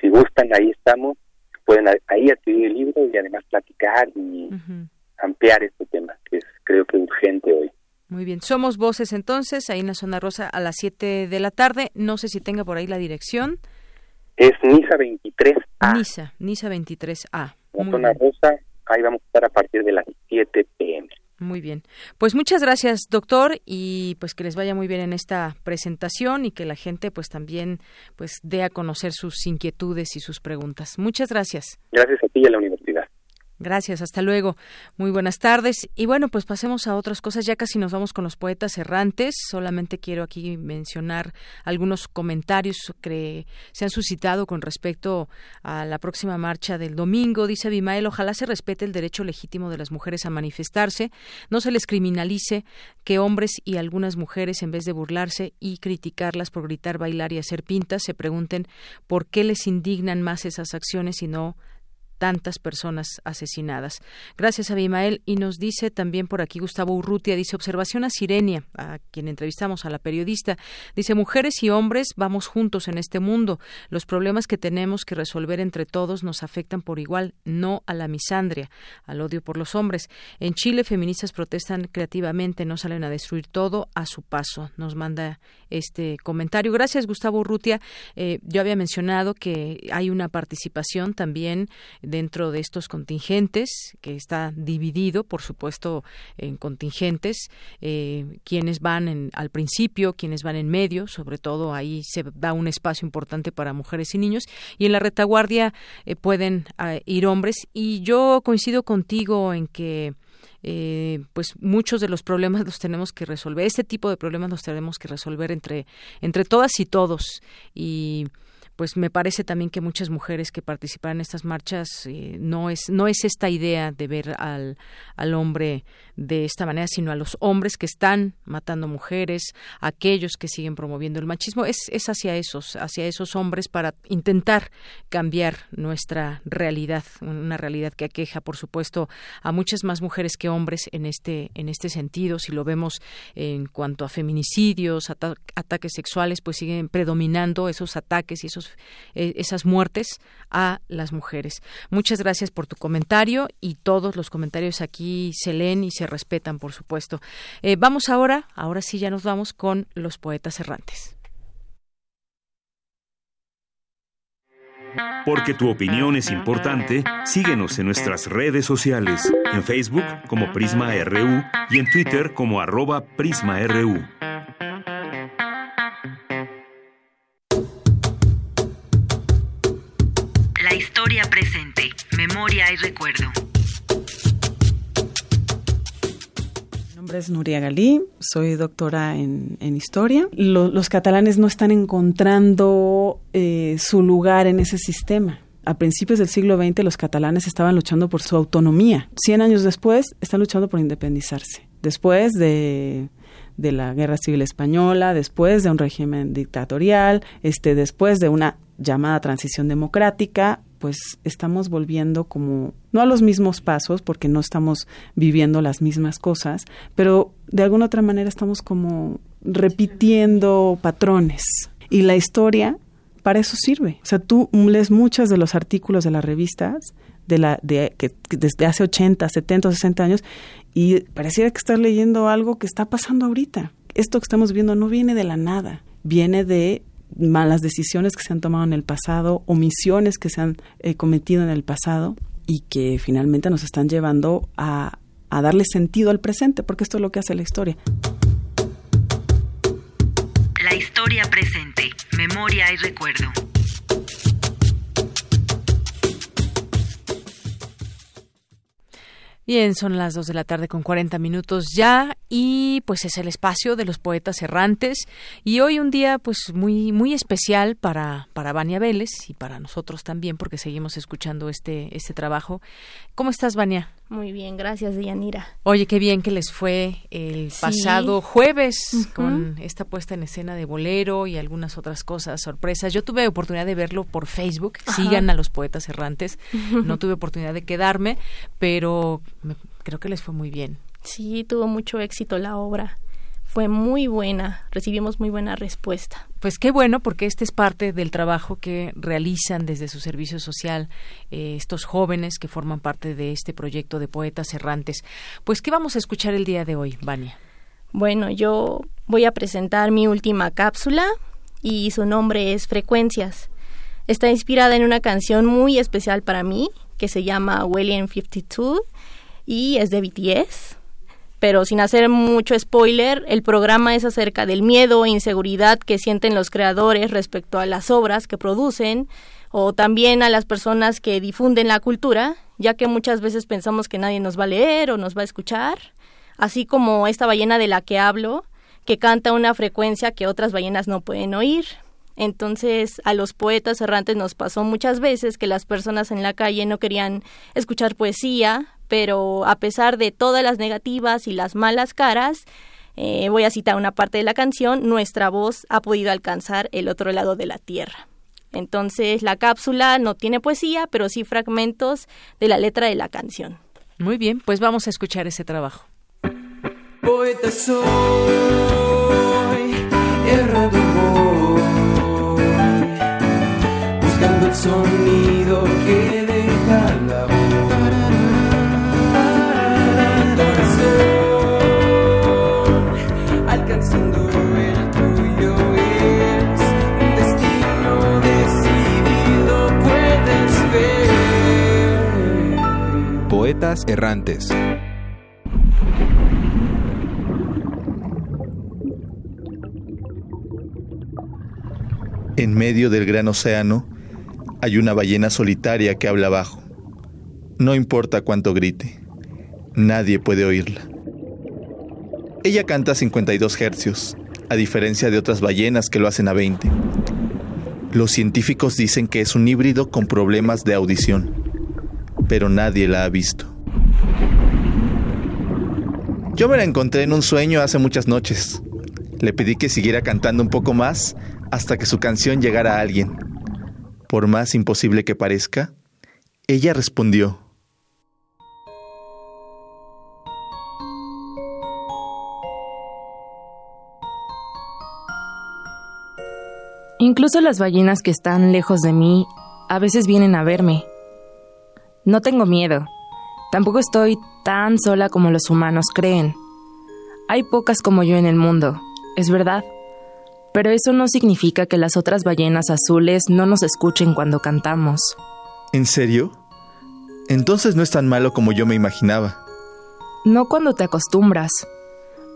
Si gustan, ahí estamos. Pueden ahí adquirir el libro y además platicar y ampliar este tema, que es creo que urgente hoy. Muy bien, somos voces entonces, ahí en la zona rosa a las 7 de la tarde. No sé si tenga por ahí la dirección. Es Nisa 23A. Nisa, Nisa 23A. La zona rosa, ahí vamos a estar a partir de las 7 pm. Muy bien. Pues muchas gracias, doctor, y pues que les vaya muy bien en esta presentación y que la gente pues también pues dé a conocer sus inquietudes y sus preguntas. Muchas gracias. Gracias a ti y a la universidad. Gracias, hasta luego. Muy buenas tardes. Y bueno, pues pasemos a otras cosas. Ya casi nos vamos con los poetas errantes. Solamente quiero aquí mencionar algunos comentarios que se han suscitado con respecto a la próxima marcha del domingo. Dice Abimael, ojalá se respete el derecho legítimo de las mujeres a manifestarse, no se les criminalice que hombres y algunas mujeres, en vez de burlarse y criticarlas por gritar, bailar y hacer pintas, se pregunten por qué les indignan más esas acciones y no tantas personas asesinadas. Gracias, Abimael. Y nos dice también por aquí Gustavo Urrutia, dice observación a Sirenia, a quien entrevistamos, a la periodista. Dice, mujeres y hombres vamos juntos en este mundo. Los problemas que tenemos que resolver entre todos nos afectan por igual, no a la misandria, al odio por los hombres. En Chile, feministas protestan creativamente, no salen a destruir todo a su paso. Nos manda este comentario. Gracias, Gustavo Urrutia. Eh, yo había mencionado que hay una participación también dentro de estos contingentes, que está dividido, por supuesto, en contingentes, eh, quienes van al principio, quienes van en medio, sobre todo ahí se da un espacio importante para mujeres y niños, y en la retaguardia eh, pueden ah, ir hombres. Y yo coincido contigo en que eh, pues muchos de los problemas los tenemos que resolver. Este tipo de problemas los tenemos que resolver entre, entre todas y todos. Y pues me parece también que muchas mujeres que participan en estas marchas eh, no es no es esta idea de ver al, al hombre de esta manera sino a los hombres que están matando mujeres aquellos que siguen promoviendo el machismo. Es, es hacia esos hacia esos hombres para intentar cambiar nuestra realidad una realidad que aqueja por supuesto a muchas más mujeres que hombres en este en este sentido. Si lo vemos en cuanto a feminicidios ataques sexuales pues siguen predominando esos ataques y esos eh, esas muertes a las mujeres. Muchas gracias por tu comentario y todos los comentarios aquí se leen y se respetan, por supuesto. Eh, vamos ahora, ahora sí ya nos vamos con los poetas errantes. Porque tu opinión es importante, síguenos en nuestras redes sociales, en Facebook como Prisma RU y en Twitter como arroba PrismaRU. Recuerdo. Mi nombre es Nuria Galí, soy doctora en, historia. los catalanes no están encontrando eh, su lugar en ese sistema. A principios del siglo XX los catalanes estaban luchando por su autonomía. Cien años después están luchando por independizarse. Después de de la Guerra Civil Española, después de un régimen dictatorial, este, después de una llamada transición democrática, pues estamos volviendo como, no a los mismos pasos, porque no estamos viviendo las mismas cosas, pero de alguna otra manera estamos como repitiendo patrones. Y la historia para eso sirve. O sea, tú lees muchos de los artículos de las revistas de la de que, desde hace 80, 70, 60 años y pareciera que estás leyendo algo que está pasando ahorita. Esto que estamos viendo no viene de la nada, viene de malas decisiones que se han tomado en el pasado, omisiones que se han eh, cometido en el pasado y que finalmente nos están llevando a, a darle sentido al presente, porque esto es lo que hace la historia. La historia presente, memoria y recuerdo. Bien, son las dos de la tarde con 40 minutos ya y pues es el espacio de los poetas errantes y hoy un día pues muy muy especial para para Vania Vélez y para nosotros también porque seguimos escuchando este este trabajo. ¿Cómo estás, Vania? Muy bien, gracias, Dianira. Oye, qué bien que les fue el pasado jueves con esta puesta en escena de bolero y algunas otras cosas, sorpresas. Yo tuve oportunidad de verlo por Facebook. Sigan a los poetas errantes. No tuve oportunidad de quedarme, pero creo que les fue muy bien. Sí, tuvo mucho éxito la obra fue muy buena, recibimos muy buena respuesta. Pues qué bueno, porque este es parte del trabajo que realizan desde su servicio social eh, estos jóvenes que forman parte de este proyecto de poetas errantes. Pues, ¿qué vamos a escuchar el día de hoy, Vania? Bueno, yo voy a presentar mi última cápsula y su nombre es Frecuencias. Está inspirada en una canción muy especial para mí que se llama William 52 y es de BTS pero sin hacer mucho spoiler, el programa es acerca del miedo e inseguridad que sienten los creadores respecto a las obras que producen o también a las personas que difunden la cultura, ya que muchas veces pensamos que nadie nos va a leer o nos va a escuchar, así como esta ballena de la que hablo, que canta una frecuencia que otras ballenas no pueden oír. Entonces, a los poetas errantes nos pasó muchas veces que las personas en la calle no querían escuchar poesía pero a pesar de todas las negativas y las malas caras, eh, voy a citar una parte de la canción, nuestra voz ha podido alcanzar el otro lado de la tierra. Entonces la cápsula no tiene poesía, pero sí fragmentos de la letra de la canción. Muy bien, pues vamos a escuchar ese trabajo. Poeta soy, errado voy, buscando el sonido que Errantes. En medio del gran océano hay una ballena solitaria que habla bajo. No importa cuánto grite, nadie puede oírla. Ella canta a 52 hercios, a diferencia de otras ballenas que lo hacen a 20. Los científicos dicen que es un híbrido con problemas de audición, pero nadie la ha visto. Yo me la encontré en un sueño hace muchas noches. Le pedí que siguiera cantando un poco más hasta que su canción llegara a alguien. Por más imposible que parezca, ella respondió. Incluso las ballenas que están lejos de mí a veces vienen a verme. No tengo miedo. Tampoco estoy tan sola como los humanos creen. Hay pocas como yo en el mundo, es verdad. Pero eso no significa que las otras ballenas azules no nos escuchen cuando cantamos. ¿En serio? Entonces no es tan malo como yo me imaginaba. No cuando te acostumbras.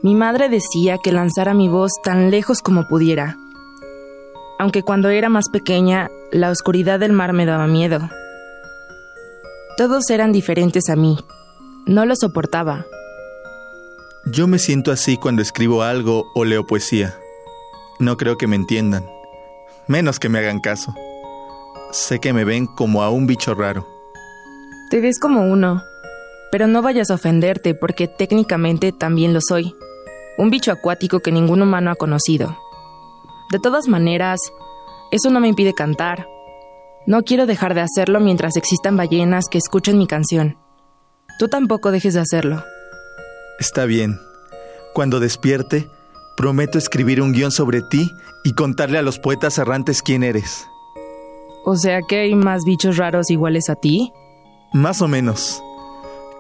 Mi madre decía que lanzara mi voz tan lejos como pudiera. Aunque cuando era más pequeña, la oscuridad del mar me daba miedo. Todos eran diferentes a mí. No lo soportaba. Yo me siento así cuando escribo algo o leo poesía. No creo que me entiendan, menos que me hagan caso. Sé que me ven como a un bicho raro. Te ves como uno, pero no vayas a ofenderte porque técnicamente también lo soy. Un bicho acuático que ningún humano ha conocido. De todas maneras, eso no me impide cantar. No quiero dejar de hacerlo mientras existan ballenas que escuchen mi canción. Tú tampoco dejes de hacerlo. Está bien. Cuando despierte, prometo escribir un guion sobre ti y contarle a los poetas errantes quién eres. O sea que hay más bichos raros iguales a ti. Más o menos.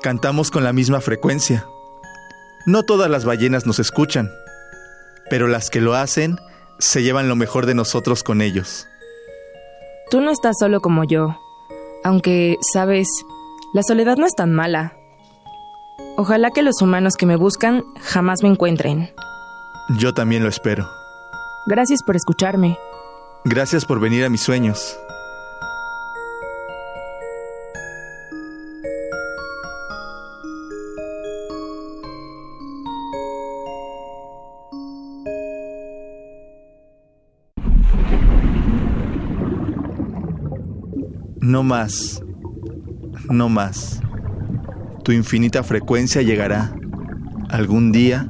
Cantamos con la misma frecuencia. No todas las ballenas nos escuchan, pero las que lo hacen se llevan lo mejor de nosotros con ellos. Tú no estás solo como yo, aunque, sabes, la soledad no es tan mala. Ojalá que los humanos que me buscan jamás me encuentren. Yo también lo espero. Gracias por escucharme. Gracias por venir a mis sueños. No más, no más. Tu infinita frecuencia llegará algún día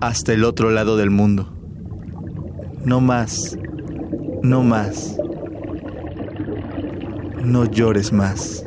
hasta el otro lado del mundo. No más, no más. No llores más.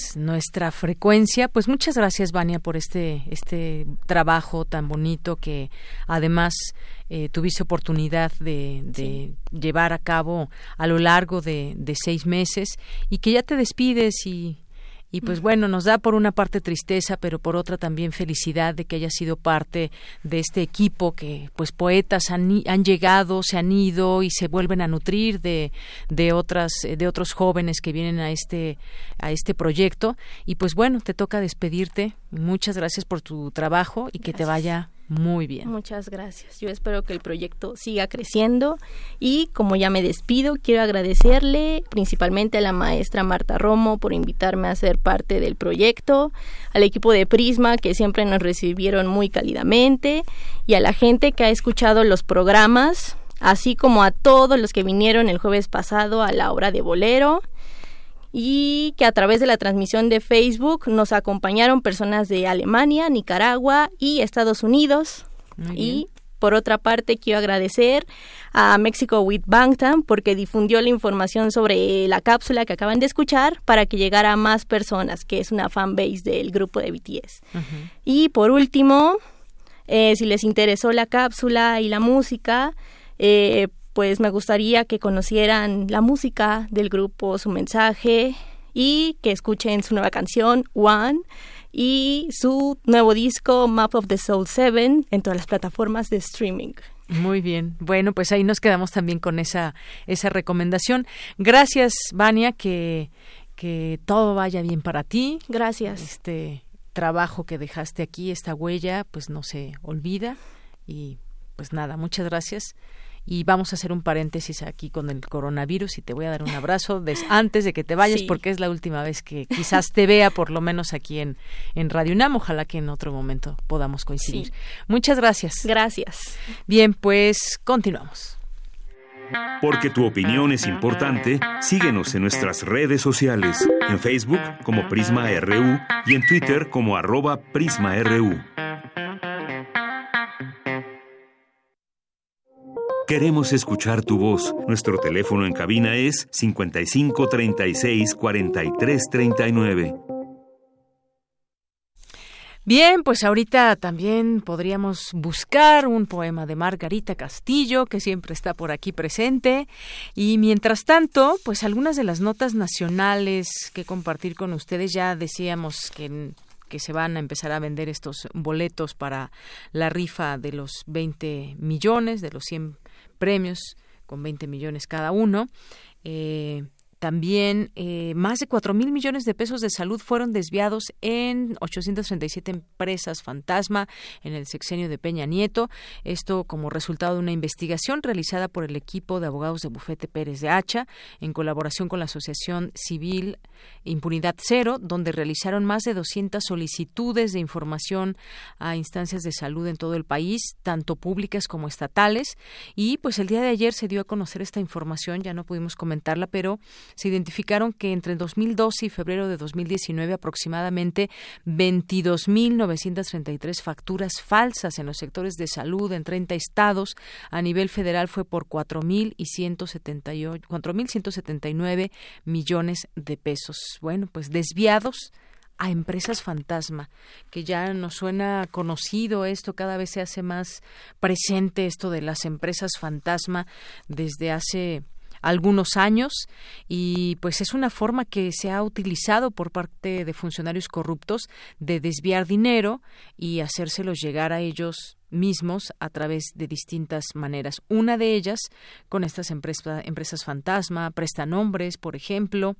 nuestra frecuencia? Pues muchas gracias, Vania, por este, este trabajo tan bonito que además eh, tuviste oportunidad de, de llevar a cabo a lo largo de, de seis meses y que ya te despides y Y pues bueno, nos da por una parte tristeza, pero por otra también felicidad de que haya sido parte de este equipo que pues poetas han, han llegado, se han ido y se vuelven a nutrir de, de otras de otros jóvenes que vienen a este a este proyecto. Y pues bueno, te toca despedirte. Muchas gracias por tu trabajo y que te vaya muy bien. Muchas gracias. Yo espero que el proyecto siga creciendo y como ya me despido, quiero agradecerle principalmente a la maestra Marta Romo por invitarme a ser parte del proyecto, al equipo de Prisma que siempre nos recibieron muy cálidamente y a la gente que ha escuchado los programas, así como a todos los que vinieron el jueves pasado a la obra de Bolero y que a través de la transmisión de Facebook nos acompañaron personas de Alemania, Nicaragua y Estados Unidos. Y por otra parte, quiero agradecer a Mexico with Bangtan porque difundió la información sobre la cápsula que acaban de escuchar para que llegara a más personas, que es una fanbase del grupo de BTS. Y por último, eh, si les interesó la cápsula y la música, eh, pues me gustaría que conocieran la música del grupo, su mensaje y que escuchen su nueva canción One y su nuevo disco Map of the Soul 7 en todas las plataformas de streaming. Muy bien. Bueno, pues ahí nos quedamos también con esa esa recomendación. Gracias, Vania, que que todo vaya bien para ti. Gracias. Este trabajo que dejaste aquí, esta huella, pues no se olvida y pues nada, muchas gracias y vamos a hacer un paréntesis aquí con el coronavirus y te voy a dar un abrazo antes de que te vayas porque es la última vez que quizás te vea por lo menos aquí en, en Radio UNAM. Ojalá que en otro momento podamos coincidir. Muchas gracias. Gracias. Bien, pues continuamos. Porque tu opinión es importante, síguenos en nuestras redes sociales, en Facebook como Prisma RU y en Twitter como arroba PrismaRU. Queremos escuchar tu voz. Nuestro teléfono en cabina es 55 36 43 39. Bien, pues ahorita también podríamos buscar un poema de Margarita Castillo, que siempre está por aquí presente. Y mientras tanto, pues algunas de las notas nacionales que compartir con ustedes, ya decíamos que que se van a empezar a vender estos boletos para la rifa de los 20 millones, de los 100 premios con 20 millones cada uno. Eh, también eh, más de cuatro mil millones de pesos de salud fueron desviados en 837 empresas fantasma en el sexenio de Peña Nieto. Esto como resultado de una investigación realizada por el equipo de abogados de Bufete Pérez de Hacha en colaboración con la Asociación Civil Impunidad Cero, donde realizaron más de 200 solicitudes de información a instancias de salud en todo el país, tanto públicas como estatales. Y pues el día de ayer se dio a conocer esta información, ya no pudimos comentarla, pero se identificaron que entre 2012 y febrero de 2019 aproximadamente 22.933 facturas falsas en los sectores de salud en 30 estados. A nivel federal fue por 4.179 millones de pesos. Bueno, pues desviados a empresas fantasma, que ya nos suena conocido esto, cada vez se hace más presente esto de las empresas fantasma desde hace algunos años y pues es una forma que se ha utilizado por parte de funcionarios corruptos de desviar dinero y hacérselos llegar a ellos mismos a través de distintas maneras. Una de ellas con estas empresas, empresas fantasma, prestanombres, por ejemplo,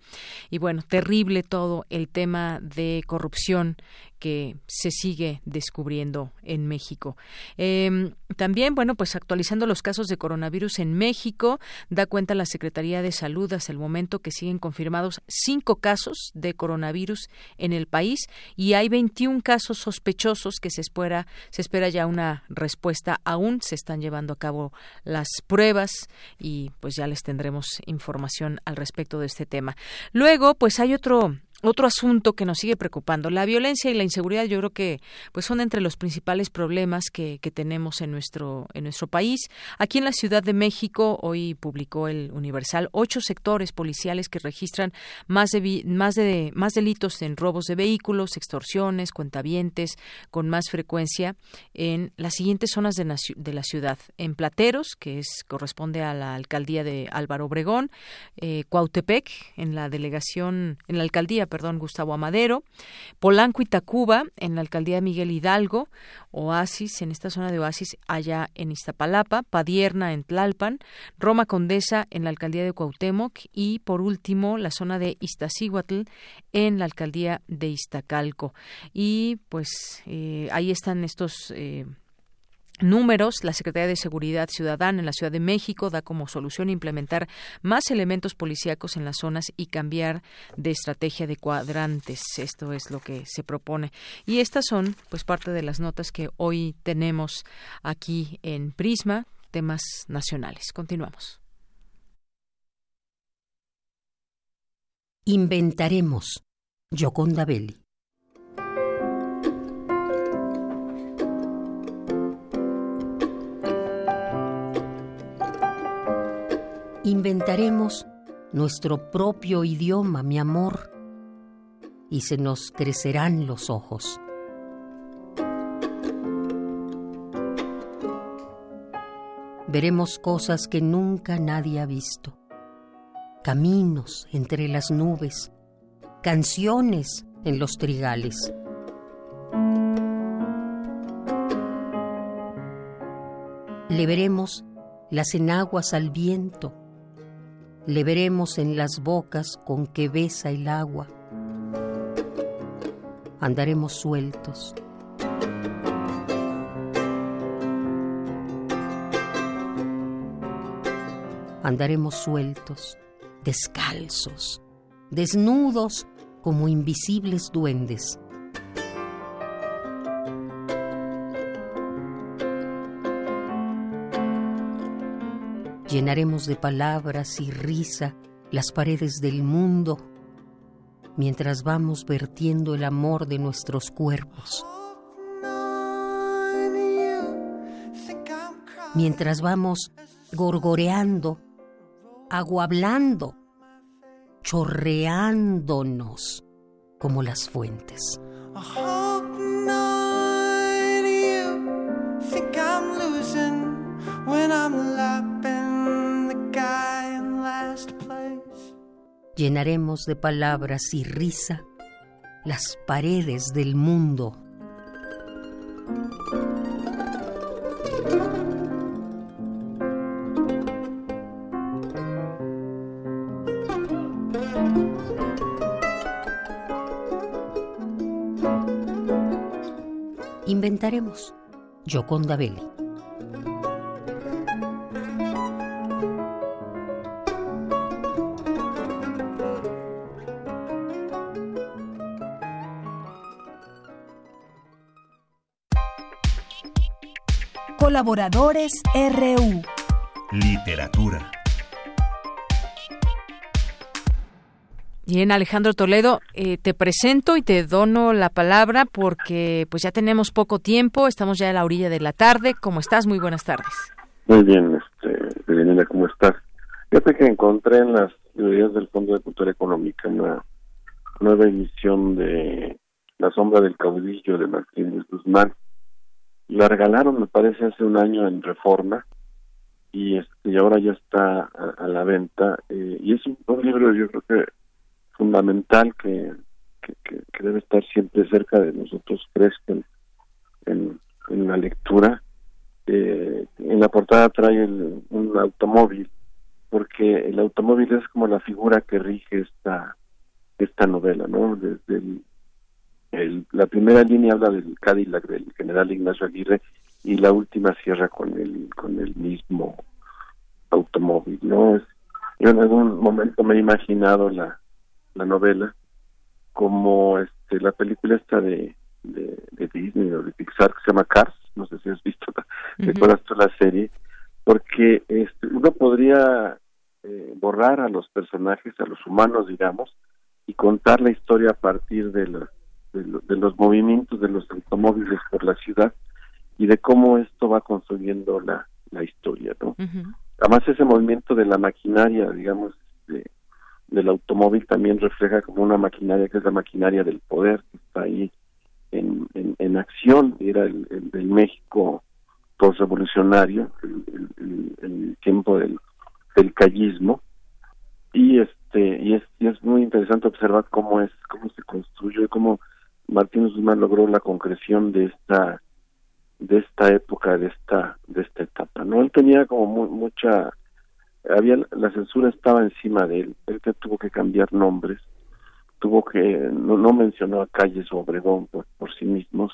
y bueno, terrible todo el tema de corrupción que se sigue descubriendo en México. Em, también, bueno, pues actualizando los casos de coronavirus en México, da cuenta la Secretaría de Salud hasta el momento que siguen confirmados cinco casos de coronavirus en el país y hay 21 casos sospechosos que se espera, se espera ya una respuesta. Aún se están llevando a cabo las pruebas y pues ya les tendremos información al respecto de este tema. Luego, pues hay otro otro asunto que nos sigue preocupando, la violencia y la inseguridad, yo creo que pues son entre los principales problemas que, que, tenemos en nuestro en nuestro país. Aquí en la Ciudad de México hoy publicó el Universal ocho sectores policiales que registran más de más de más delitos en robos de vehículos, extorsiones, cuentavientes con más frecuencia en las siguientes zonas de, de la ciudad: en Plateros, que es corresponde a la alcaldía de Álvaro Obregón, eh, Cuautepec, en la delegación en la alcaldía perdón, Gustavo Amadero, Polanco y Tacuba en la alcaldía de Miguel Hidalgo, Oasis en esta zona de Oasis allá en Iztapalapa, Padierna en Tlalpan, Roma Condesa en la alcaldía de Cuauhtémoc y por último la zona de Iztaccíhuatl en la alcaldía de Iztacalco. Y pues eh, ahí están estos eh, números, la Secretaría de Seguridad Ciudadana en la Ciudad de México da como solución implementar más elementos policíacos en las zonas y cambiar de estrategia de cuadrantes. Esto es lo que se propone. Y estas son pues parte de las notas que hoy tenemos aquí en Prisma, temas nacionales. Continuamos. Inventaremos. Yoconda Belli. Inventaremos nuestro propio idioma, mi amor, y se nos crecerán los ojos. Veremos cosas que nunca nadie ha visto, caminos entre las nubes, canciones en los trigales. Le veremos las enaguas al viento, le veremos en las bocas con que besa el agua. Andaremos sueltos. Andaremos sueltos, descalzos, desnudos como invisibles duendes. Llenaremos de palabras y risa las paredes del mundo mientras vamos vertiendo el amor de nuestros cuerpos. Mientras vamos gorgoreando, aguablando, chorreándonos como las fuentes. Llenaremos de palabras y risa las paredes del mundo. Inventaremos Yoconda Belli. Colaboradores RU. Literatura. Bien, Alejandro Toledo, eh, te presento y te dono la palabra porque pues ya tenemos poco tiempo, estamos ya a la orilla de la tarde. ¿Cómo estás? Muy buenas tardes. Muy bien, este, ¿cómo estás? Fíjate que encontré en las librerías del Fondo de Cultura Económica una nueva emisión de La sombra del caudillo de Martínez Guzmán la regalaron, me parece, hace un año en Reforma y, este, y ahora ya está a, la venta. Eh, y es un, libro, yo creo que fundamental que, que, debe estar siempre cerca de nosotros, fresco en, en, la lectura. Eh, en la portada trae un automóvil, porque el automóvil es como la figura que rige esta esta novela, ¿no? Desde el, la primera línea habla del Cadillac del general Ignacio Aguirre y la última cierra con el con el mismo automóvil no yo en algún momento me he imaginado la, la novela como este la película esta de, de, Disney o de Pixar que se llama Cars no sé si has visto recuerdas tú la serie porque este, uno podría eh, borrar a los personajes a los humanos digamos y contar la historia a partir de la de, los movimientos de los automóviles por la ciudad y de cómo esto va construyendo la, la historia, ¿no? Además ese movimiento de la maquinaria, digamos, del automóvil también refleja como una maquinaria que es la maquinaria del poder, que está ahí en, en, acción, era el, del México postrevolucionario, el, el, el, tiempo del, del callismo, y este este y es y es muy interesante observar cómo es cómo se construyó y cómo Martín Guzmán logró la concreción de esta de esta época de esta de esta etapa no él tenía como mucha había la censura estaba encima de él él que tuvo que cambiar nombres tuvo que no, no mencionó a calles o Obregón por, por sí mismos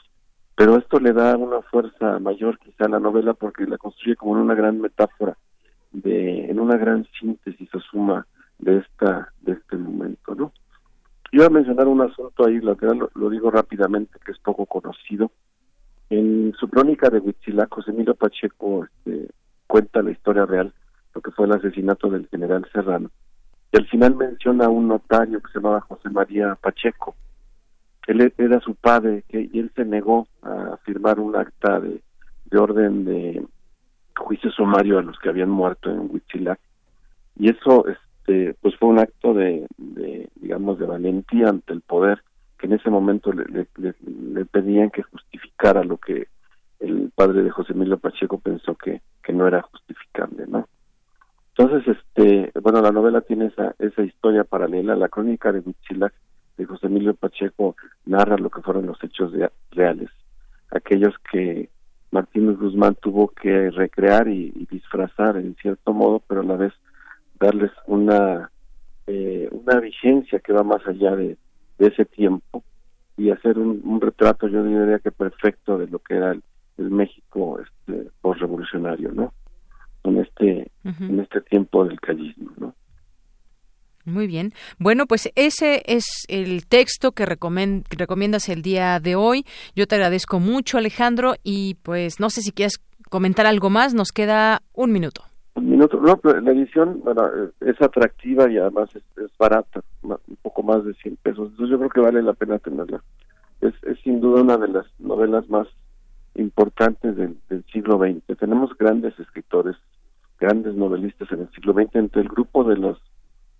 pero esto le da una fuerza mayor quizá a la novela porque la construye como en una gran metáfora de en una gran síntesis o suma de esta de este momento no yo voy a mencionar un asunto ahí lo, lo digo rápidamente que es poco conocido. En su crónica de Huitzilac José Emilio Pacheco este, cuenta la historia real lo que fue el asesinato del general Serrano y al final menciona a un notario que se llamaba José María Pacheco. Él e, era su padre que, y él se negó a firmar un acta de, de orden de juicio sumario a los que habían muerto en Huitzilac y eso este pues fue un acto de, de digamos de valentía ante el poder que en ese momento le, pedían que justificara lo que el padre de José Emilio Pacheco pensó que, que no era justificable, ¿no? Entonces, este, bueno, la novela tiene esa, esa historia paralela, la crónica de Huitzilac de José Emilio Pacheco narra lo que fueron los hechos reales, aquellos que Martínez Guzmán tuvo que recrear y, disfrazar en cierto modo, pero a la vez darles una eh, una vigencia que va más allá de, ese tiempo y hacer un, retrato, yo diría que perfecto de lo que era el, México este, postrevolucionario, ¿no? En este en este tiempo del callismo, ¿no? Muy bien. Bueno, pues ese es el texto que recomiendas el día de hoy. Yo te agradezco mucho, Alejandro, y pues no sé si quieres comentar algo más. Nos queda un minuto. Minuto. No, la edición es atractiva y además es, barata, un poco más de 100 pesos. Entonces yo creo que vale la pena tenerla. Es, sin duda una de las novelas más importantes del, siglo XX. Tenemos grandes escritores, grandes novelistas en el siglo XX, entre el grupo de los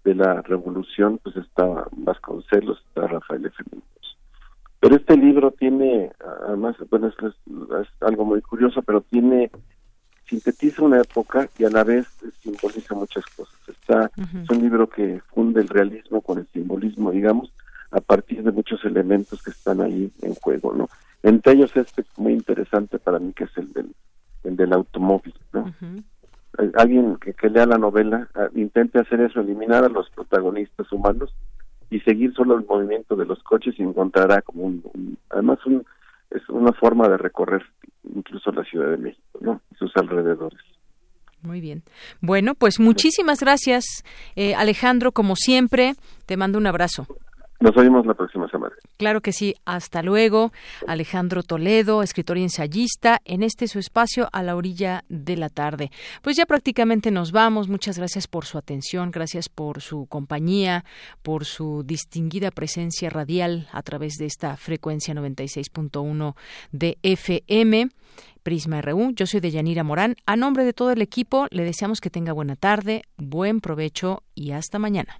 de la revolución pues está Vasconcelos, está Rafael F. Pero este libro tiene, además, bueno, es, algo muy curioso, pero tiene, sintetiza una época y a la vez simboliza muchas cosas. Está, Es un libro que funde el realismo con el simbolismo, digamos, a partir de muchos elementos que están ahí en juego, ¿no? Entre ellos este muy interesante para mí que es el del, el del automóvil, ¿no? alguien que, lea la novela ah, intente hacer eso, eliminar a los protagonistas humanos y seguir solo el movimiento de los coches y encontrará como un, además un, es una forma de recorrer incluso la Ciudad de México, ¿no? Sus alrededores. Muy bien. Bueno, pues muchísimas gracias, eh, Alejandro, como siempre. Te mando un abrazo. Nos oímos la próxima semana. Claro que sí. Hasta luego. Alejandro Toledo, escritor y ensayista, en este su espacio a la orilla de la tarde. Pues ya prácticamente nos vamos. Muchas gracias por su atención, gracias por su compañía, por su distinguida presencia radial a través de esta frecuencia 96.1 de FM. Prisma RU. Yo soy Deyanira Morán. A nombre de todo el equipo, le deseamos que tenga buena tarde, buen provecho y hasta mañana.